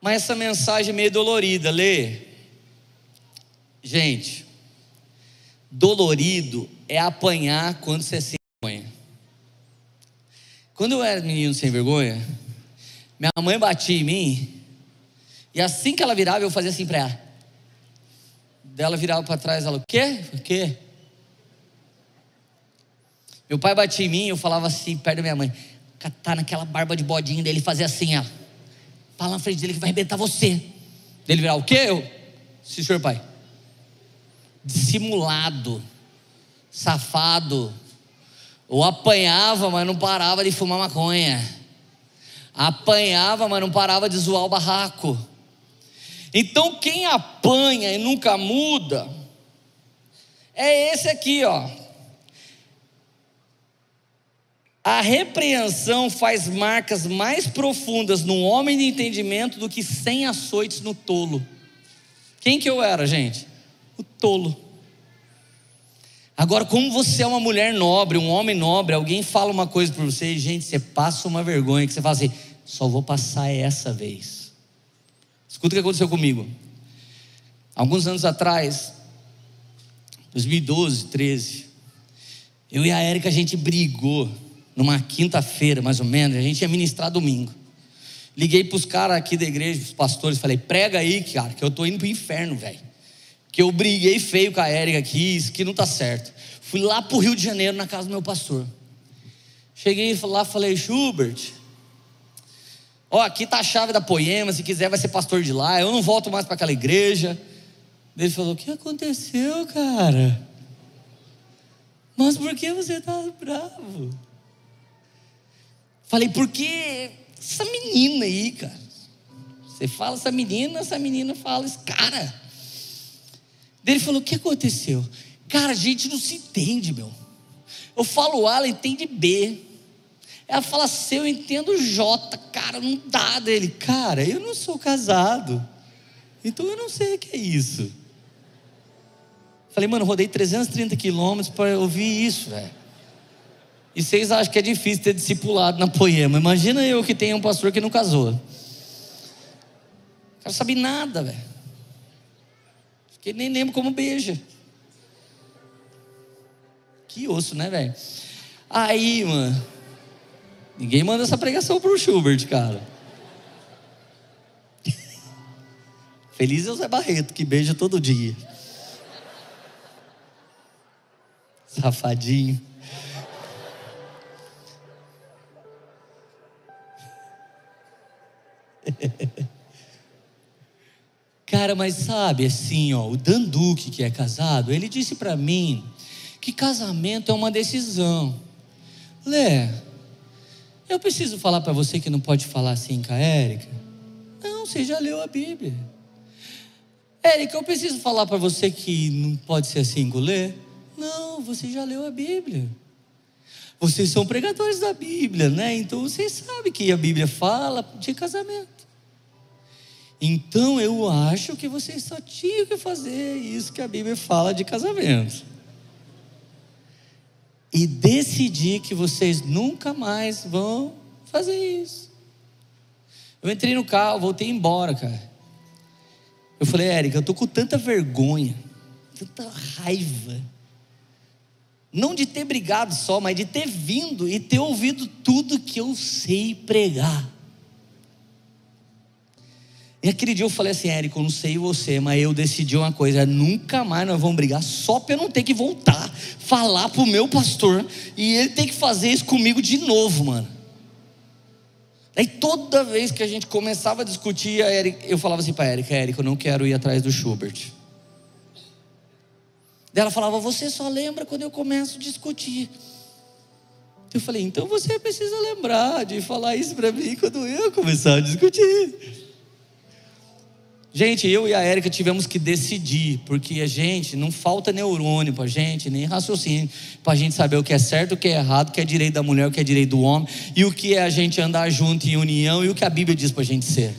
Mas essa mensagem é meio dolorida, lê. Gente, dolorido é apanhar quando você é sem vergonha. Quando eu era menino sem vergonha, minha mãe batia em mim, e assim que ela virava, eu fazia assim para ela. Dela virava para trás, ela, o quê? O quê? Meu pai batia em mim, eu falava assim, perto da minha mãe, catar naquela barba de bodinho dele, fazer assim, ó. Fala na frente dele que vai arrebentar você. Dele virar o quê? Eu? Sim, senhor pai. Dissimulado, safado. Ou apanhava, mas não parava de fumar maconha. Apanhava, mas não parava de zoar o barraco. Então quem apanha e nunca muda, é esse aqui, ó. A repreensão faz marcas mais profundas no homem de entendimento do que cem açoites no tolo. Quem que eu era, gente? O tolo. Agora, como você é uma mulher nobre, um homem nobre, alguém fala uma coisa para você e, gente, você passa uma vergonha que você fala assim: só vou passar essa vez. Escuta o que aconteceu comigo. Alguns anos atrás, 2012, 13, eu e a Érica a gente brigou numa quinta-feira, mais ou menos, a gente ia ministrar domingo. Liguei para os caras aqui da igreja, os pastores, falei: prega aí, cara, que eu estou indo para o inferno, velho. Que eu briguei feio com a Érica aqui, isso que não está certo. Fui lá para o Rio de Janeiro, na casa do meu pastor. Cheguei lá falei: Schubert, ó, aqui tá a chave da poema, se quiser vai ser pastor de lá, eu não volto mais para aquela igreja. Ele falou: O que aconteceu, cara? Mas por que você está bravo? Falei, porque essa menina aí, cara. Você fala essa menina, essa menina fala esse cara. Ele falou: o que aconteceu? Cara, a gente não se entende, meu. Eu falo A, ela entende B. Ela fala C, eu entendo J. Cara, não dá dele. Cara, eu não sou casado. Então eu não sei o que é isso. Falei, mano, rodei 330 quilômetros para ouvir isso, velho. E vocês acham que é difícil ter discipulado na poema. Imagina eu que tenho um pastor que não casou. O cara sabe nada, velho. Que nem lembro como beija. Que osso, né, velho? Aí, mano. Ninguém manda essa pregação pro Schubert, cara. Feliz é o Zé Barreto, que beija todo dia. Safadinho. Cara, mas sabe assim, ó, o Danduque que é casado, ele disse para mim que casamento é uma decisão. Lé, eu preciso falar para você que não pode falar assim com a Érica? Não, você já leu a Bíblia. Érica, eu preciso falar para você que não pode ser assim com o Lê? Não, você já leu a Bíblia. Vocês são pregadores da Bíblia, né? Então vocês sabem que a Bíblia fala de casamento. Então eu acho que vocês só tinham que fazer isso que a Bíblia fala de casamento. E decidir que vocês nunca mais vão fazer isso. Eu entrei no carro, voltei embora, cara. Eu falei, Érica, eu tô com tanta vergonha, tanta raiva. Não de ter brigado só, mas de ter vindo e ter ouvido tudo que eu sei pregar. E aquele dia eu falei assim, Érico, não sei você, mas eu decidi uma coisa: nunca mais nós vamos brigar só para eu não ter que voltar, falar pro meu pastor e ele ter que fazer isso comigo de novo, mano. Aí toda vez que a gente começava a discutir, a Eric, eu falava assim para Érica, Érica, eu não quero ir atrás do Schubert. Daí ela falava, você só lembra quando eu começo a discutir. Eu falei, então você precisa lembrar de falar isso para mim quando eu começar a discutir. Gente, eu e a Érica tivemos que decidir, porque a gente não falta neurônio para gente, nem raciocínio, para a gente saber o que é certo, o que é errado, o que é direito da mulher, o que é direito do homem, e o que é a gente andar junto em união e o que a Bíblia diz para a gente ser.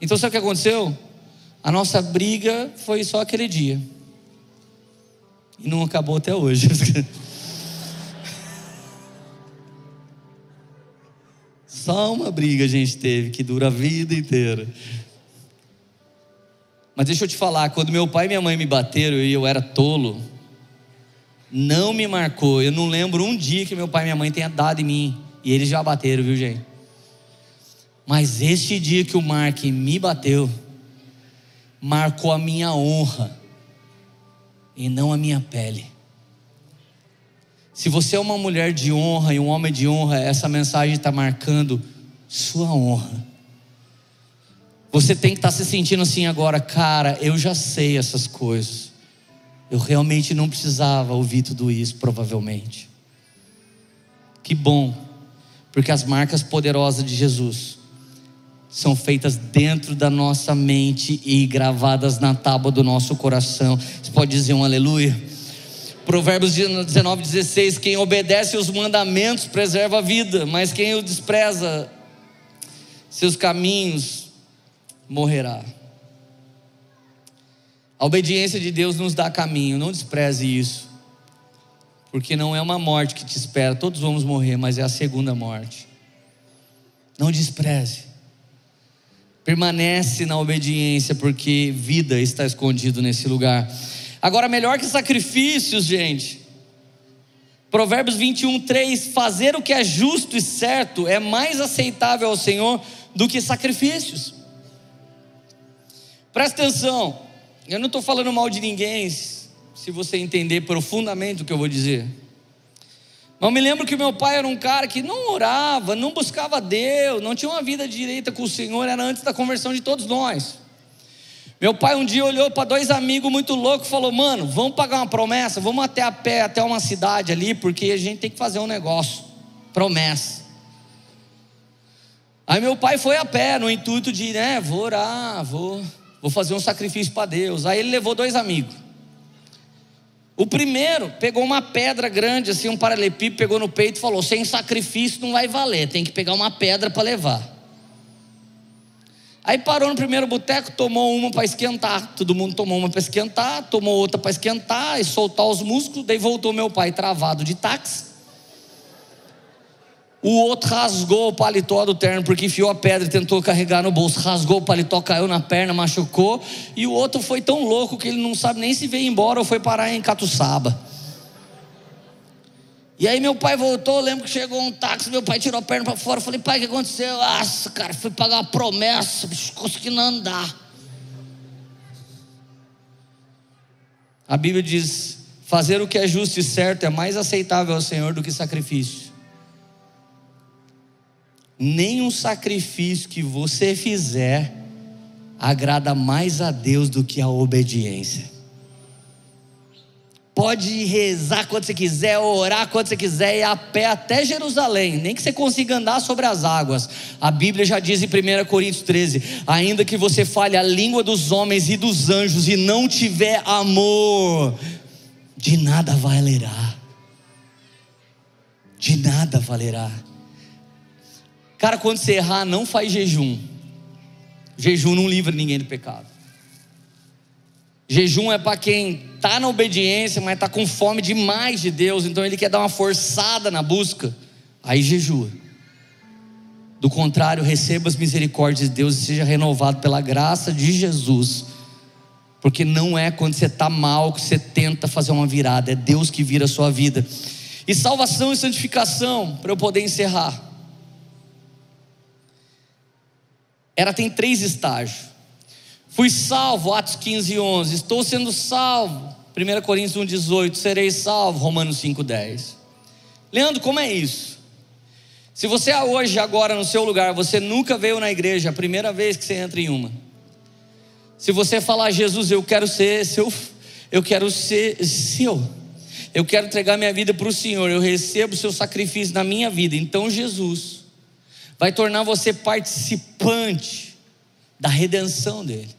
Então, sabe o que aconteceu? A nossa briga foi só aquele dia, e não acabou até hoje. Só uma briga a gente teve que dura a vida inteira. Mas deixa eu te falar, quando meu pai e minha mãe me bateram e eu era tolo, não me marcou. Eu não lembro um dia que meu pai e minha mãe tenha dado em mim. E eles já bateram, viu, gente? Mas este dia que o Mark me bateu, marcou a minha honra e não a minha pele. Se você é uma mulher de honra e um homem de honra, essa mensagem está marcando sua honra. Você tem que estar tá se sentindo assim agora, cara, eu já sei essas coisas. Eu realmente não precisava ouvir tudo isso, provavelmente. Que bom, porque as marcas poderosas de Jesus são feitas dentro da nossa mente e gravadas na tábua do nosso coração. Você pode dizer um aleluia? Provérbios 19, 16: Quem obedece os mandamentos preserva a vida, mas quem o despreza, seus caminhos morrerá. A obediência de Deus nos dá caminho, não despreze isso. Porque não é uma morte que te espera, todos vamos morrer, mas é a segunda morte. Não despreze. Permanece na obediência, porque vida está escondido nesse lugar. Agora, melhor que sacrifícios, gente. Provérbios 21, 3: Fazer o que é justo e certo é mais aceitável ao Senhor do que sacrifícios. Presta atenção, eu não estou falando mal de ninguém, se você entender profundamente o que eu vou dizer. Mas me lembro que meu pai era um cara que não orava, não buscava Deus, não tinha uma vida direita com o Senhor, era antes da conversão de todos nós. Meu pai um dia olhou para dois amigos muito loucos e falou: Mano, vamos pagar uma promessa, vamos até a pé, até uma cidade ali, porque a gente tem que fazer um negócio. Promessa. Aí meu pai foi a pé, no intuito de, né, vou orar, vou vou fazer um sacrifício para Deus. Aí ele levou dois amigos. O primeiro pegou uma pedra grande, assim, um paralelepípedo, pegou no peito e falou: sem sacrifício não vai valer, tem que pegar uma pedra para levar. Aí parou no primeiro boteco, tomou uma para esquentar. Todo mundo tomou uma para esquentar, tomou outra para esquentar e soltar os músculos. Daí voltou meu pai travado de táxi. O outro rasgou o paletó do terno porque enfiou a pedra e tentou carregar no bolso. Rasgou o paletó, caiu na perna, machucou. E o outro foi tão louco que ele não sabe nem se veio embora ou foi parar em Catuçaba. E aí meu pai voltou, lembro que chegou um táxi, meu pai tirou a perna para fora. Eu falei, pai, o que aconteceu? Nossa, cara, fui pagar uma promessa, bicho, consegui não andar. A Bíblia diz: fazer o que é justo e certo é mais aceitável ao Senhor do que sacrifício. Nenhum sacrifício que você fizer agrada mais a Deus do que a obediência. Pode rezar quando você quiser, orar quando você quiser, ir a pé até Jerusalém, nem que você consiga andar sobre as águas. A Bíblia já diz em 1 Coríntios 13: ainda que você fale a língua dos homens e dos anjos e não tiver amor, de nada valerá. De nada valerá. Cara, quando você errar, não faz jejum. Jejum não livra ninguém do pecado. Jejum é para quem está na obediência, mas está com fome demais de Deus, então ele quer dar uma forçada na busca, aí jejua. Do contrário, receba as misericórdias de Deus e seja renovado pela graça de Jesus. Porque não é quando você está mal que você tenta fazer uma virada, é Deus que vira a sua vida. E salvação e santificação, para eu poder encerrar. Ela tem três estágios. Fui salvo, Atos 15, 11. Estou sendo salvo, 1 Coríntios 1, 18. Serei salvo, Romanos 5, 10. Leandro, como é isso? Se você é hoje, agora no seu lugar, você nunca veio na igreja, a primeira vez que você entra em uma. Se você falar, Jesus, eu quero ser seu, eu quero ser seu. Eu quero entregar minha vida para o Senhor, eu recebo o seu sacrifício na minha vida. Então Jesus vai tornar você participante da redenção dele.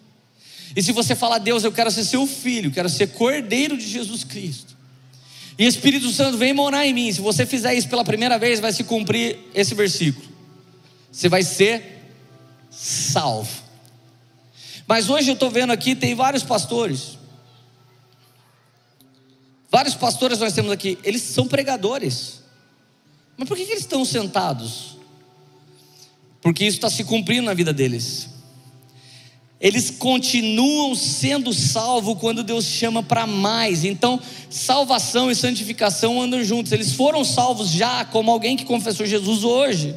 E se você falar, Deus, eu quero ser seu filho, quero ser cordeiro de Jesus Cristo. E Espírito Santo vem morar em mim. Se você fizer isso pela primeira vez, vai se cumprir esse versículo. Você vai ser salvo. Mas hoje eu estou vendo aqui, tem vários pastores. Vários pastores nós temos aqui, eles são pregadores. Mas por que, que eles estão sentados? Porque isso está se cumprindo na vida deles eles continuam sendo salvos quando Deus chama para mais. Então, salvação e santificação andam juntos. Eles foram salvos já, como alguém que confessou Jesus hoje.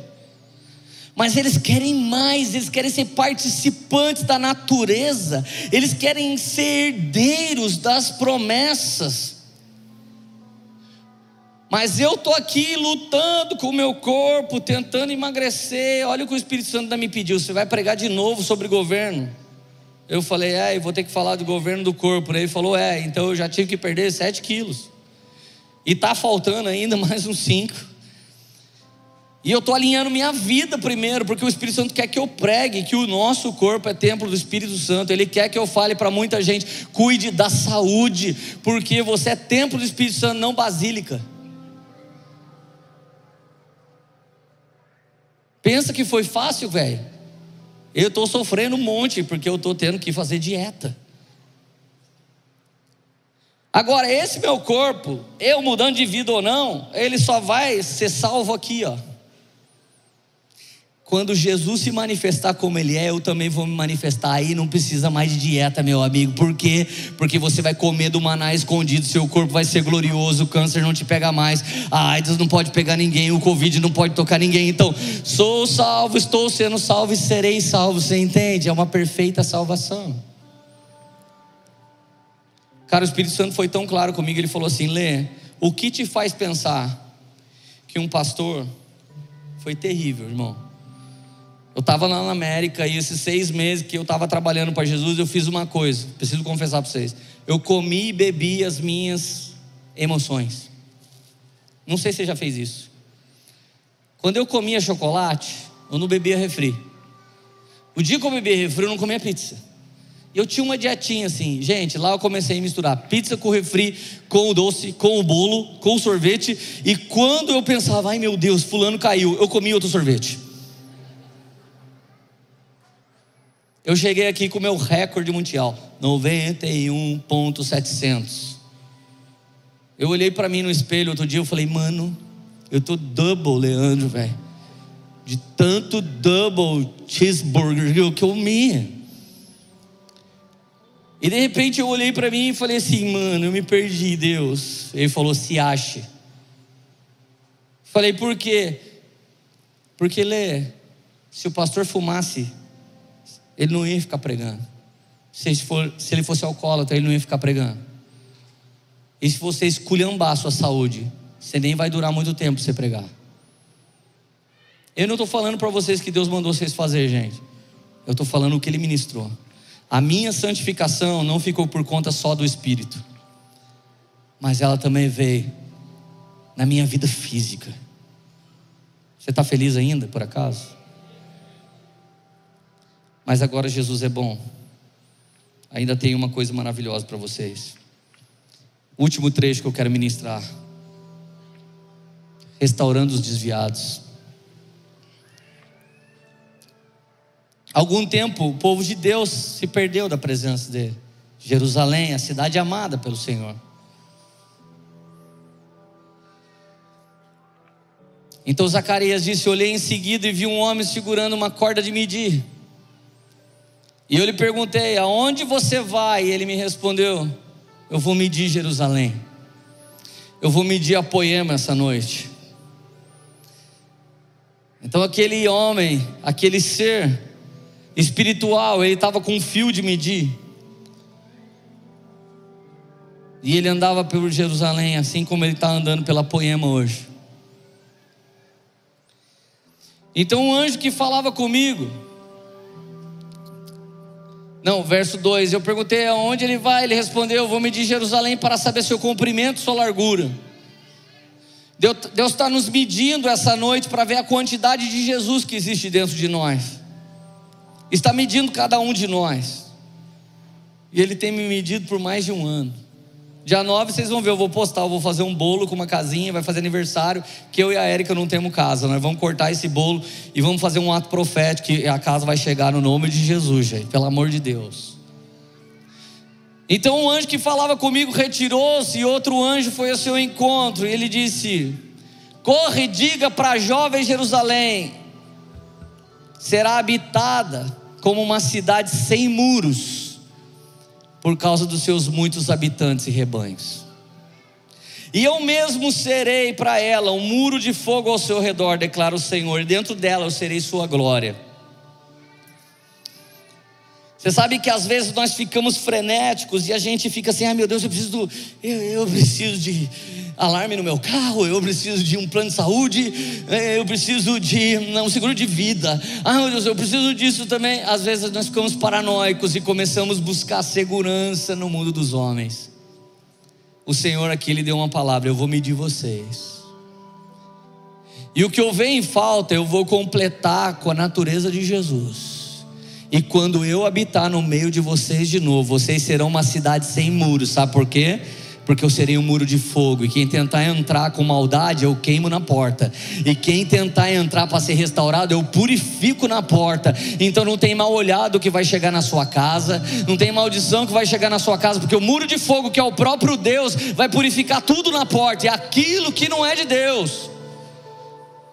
Mas eles querem mais, eles querem ser participantes da natureza, eles querem ser herdeiros das promessas. Mas eu estou aqui lutando com o meu corpo, tentando emagrecer. Olha o que o Espírito Santo me pediu: você vai pregar de novo sobre governo. Eu falei, é, eu vou ter que falar do governo do corpo. Ele falou, é, então eu já tive que perder 7 quilos. E está faltando ainda mais uns 5. E eu estou alinhando minha vida primeiro, porque o Espírito Santo quer que eu pregue que o nosso corpo é templo do Espírito Santo. Ele quer que eu fale para muita gente: cuide da saúde, porque você é templo do Espírito Santo, não basílica. Pensa que foi fácil, velho. Eu estou sofrendo um monte porque eu estou tendo que fazer dieta. Agora, esse meu corpo, eu mudando de vida ou não, ele só vai ser salvo aqui, ó. Quando Jesus se manifestar como Ele é, eu também vou me manifestar. Aí não precisa mais de dieta, meu amigo. Por quê? Porque você vai comer do maná escondido, seu corpo vai ser glorioso, o câncer não te pega mais, a AIDS não pode pegar ninguém, o Covid não pode tocar ninguém. Então, sou salvo, estou sendo salvo e serei salvo. Você entende? É uma perfeita salvação. Cara, o Espírito Santo foi tão claro comigo, ele falou assim: Lê, o que te faz pensar que um pastor foi terrível, irmão? Eu estava lá na América e esses seis meses que eu estava trabalhando para Jesus, eu fiz uma coisa, preciso confessar para vocês. Eu comi e bebi as minhas emoções. Não sei se você já fez isso. Quando eu comia chocolate, eu não bebia refri. O dia que eu bebia refri, eu não comia pizza. Eu tinha uma dietinha assim, gente. Lá eu comecei a misturar pizza com refri, com o doce, com o bolo, com o sorvete. E quando eu pensava, ai meu Deus, Fulano caiu, eu comia outro sorvete. Eu cheguei aqui com o meu recorde mundial, 91.700. Eu olhei para mim no espelho outro dia, eu falei, mano, eu tô double, Leandro, velho. De tanto double cheeseburger que eu comi. E de repente eu olhei para mim e falei assim, mano, eu me perdi, Deus. Ele falou, se ache. Falei, por quê? Porque Lê, se o pastor fumasse, ele não ia ficar pregando. Se ele, for, se ele fosse alcoólatra, ele não ia ficar pregando. E se você esculhambar a sua saúde, você nem vai durar muito tempo você pregar. Eu não estou falando para vocês que Deus mandou vocês fazer, gente. Eu estou falando o que Ele ministrou. A minha santificação não ficou por conta só do Espírito, mas ela também veio na minha vida física. Você está feliz ainda, por acaso? Mas agora Jesus é bom. Ainda tem uma coisa maravilhosa para vocês. Último trecho que eu quero ministrar. Restaurando os desviados. Algum tempo o povo de Deus se perdeu da presença dele. Jerusalém, a cidade amada pelo Senhor. Então Zacarias disse: Olhei em seguida e vi um homem segurando uma corda de medir. E eu lhe perguntei: Aonde você vai? E ele me respondeu: Eu vou medir Jerusalém. Eu vou medir a poema essa noite. Então aquele homem, aquele ser espiritual, ele estava com um fio de medir. E ele andava por Jerusalém, assim como ele está andando pela poema hoje. Então um anjo que falava comigo, não, verso 2: Eu perguntei aonde ele vai, ele respondeu: Eu vou medir Jerusalém para saber seu comprimento sua largura. Deus está nos medindo essa noite para ver a quantidade de Jesus que existe dentro de nós. Está medindo cada um de nós. E Ele tem me medido por mais de um ano. Dia 9 vocês vão ver, eu vou postar, eu vou fazer um bolo com uma casinha, vai fazer aniversário, que eu e a Érica não temos casa. Nós vamos cortar esse bolo e vamos fazer um ato profético, que a casa vai chegar no nome de Jesus, gente, pelo amor de Deus. Então um anjo que falava comigo retirou-se e outro anjo foi ao seu encontro, e ele disse: Corre e diga para a jovem Jerusalém: será habitada como uma cidade sem muros por causa dos seus muitos habitantes e rebanhos. E eu mesmo serei para ela um muro de fogo ao seu redor, declara o Senhor, e dentro dela eu serei sua glória. Você sabe que às vezes nós ficamos frenéticos e a gente fica assim: ai meu Deus, eu preciso, eu, eu preciso de alarme no meu carro, eu preciso de um plano de saúde, é, eu preciso de um seguro de vida. Ah, meu Deus, eu preciso disso também. Às vezes nós ficamos paranoicos e começamos a buscar segurança no mundo dos homens. O Senhor aqui lhe deu uma palavra: eu vou medir vocês. E o que houver em falta, eu vou completar com a natureza de Jesus. E quando eu habitar no meio de vocês de novo, vocês serão uma cidade sem muros, sabe por quê? porque eu serei um muro de fogo, e quem tentar entrar com maldade, eu queimo na porta, e quem tentar entrar para ser restaurado, eu purifico na porta. Então não tem mal olhado que vai chegar na sua casa, não tem maldição que vai chegar na sua casa, porque o muro de fogo, que é o próprio Deus, vai purificar tudo na porta, e aquilo que não é de Deus,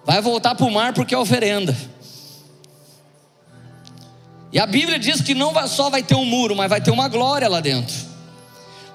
vai voltar para o mar porque é oferenda. E a Bíblia diz que não só vai ter um muro, mas vai ter uma glória lá dentro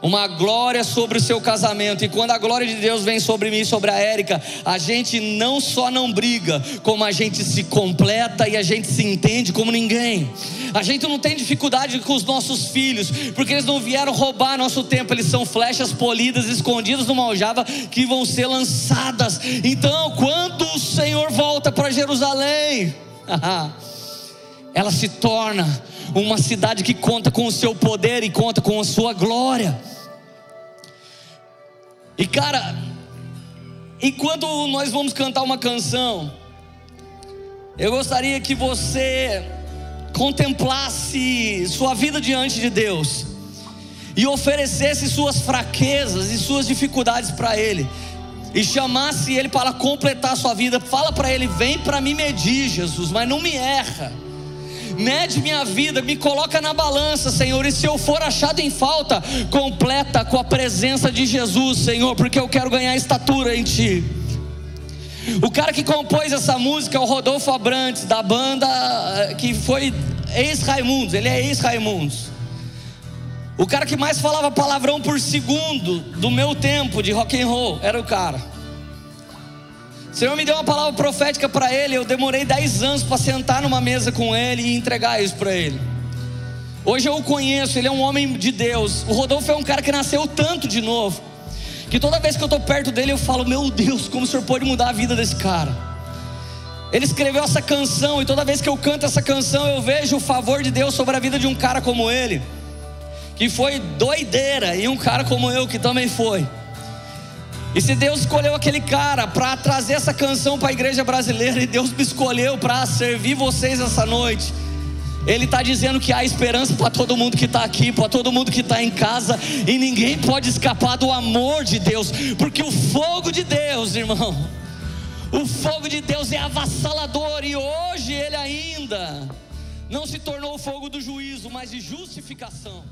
uma glória sobre o seu casamento. E quando a glória de Deus vem sobre mim e sobre a Érica, a gente não só não briga, como a gente se completa e a gente se entende como ninguém. A gente não tem dificuldade com os nossos filhos, porque eles não vieram roubar nosso tempo, eles são flechas polidas, escondidas numa aljava que vão ser lançadas. Então, quando o Senhor volta para Jerusalém, ela se torna uma cidade que conta com o seu poder e conta com a sua glória. E cara, enquanto nós vamos cantar uma canção, eu gostaria que você contemplasse sua vida diante de Deus e oferecesse suas fraquezas e suas dificuldades para Ele e chamasse Ele para completar sua vida. Fala para Ele: vem para me medir, Jesus, mas não me erra mede minha vida, me coloca na balança, Senhor, e se eu for achado em falta, completa com a presença de Jesus, Senhor, porque eu quero ganhar estatura em Ti. O cara que compôs essa música é o Rodolfo Abrantes, da banda eh, que foi ex-Raimundos, ele é ex-Raimundos. O cara que mais falava palavrão por segundo do meu tempo de rock and roll era o cara. O Senhor me deu uma palavra profética para ele. Eu demorei 10 anos para sentar numa mesa com ele e entregar isso para ele. Hoje eu o conheço, ele é um homem de Deus. O Rodolfo é um cara que nasceu tanto de novo, que toda vez que eu estou perto dele eu falo: Meu Deus, como o Senhor pode mudar a vida desse cara. Ele escreveu essa canção e toda vez que eu canto essa canção eu vejo o favor de Deus sobre a vida de um cara como ele, que foi doideira, e um cara como eu que também foi. E se Deus escolheu aquele cara para trazer essa canção para a igreja brasileira e Deus me escolheu para servir vocês essa noite, Ele está dizendo que há esperança para todo mundo que está aqui, para todo mundo que está em casa, e ninguém pode escapar do amor de Deus, porque o fogo de Deus, irmão, o fogo de Deus é avassalador, e hoje ele ainda não se tornou o fogo do juízo, mas de justificação.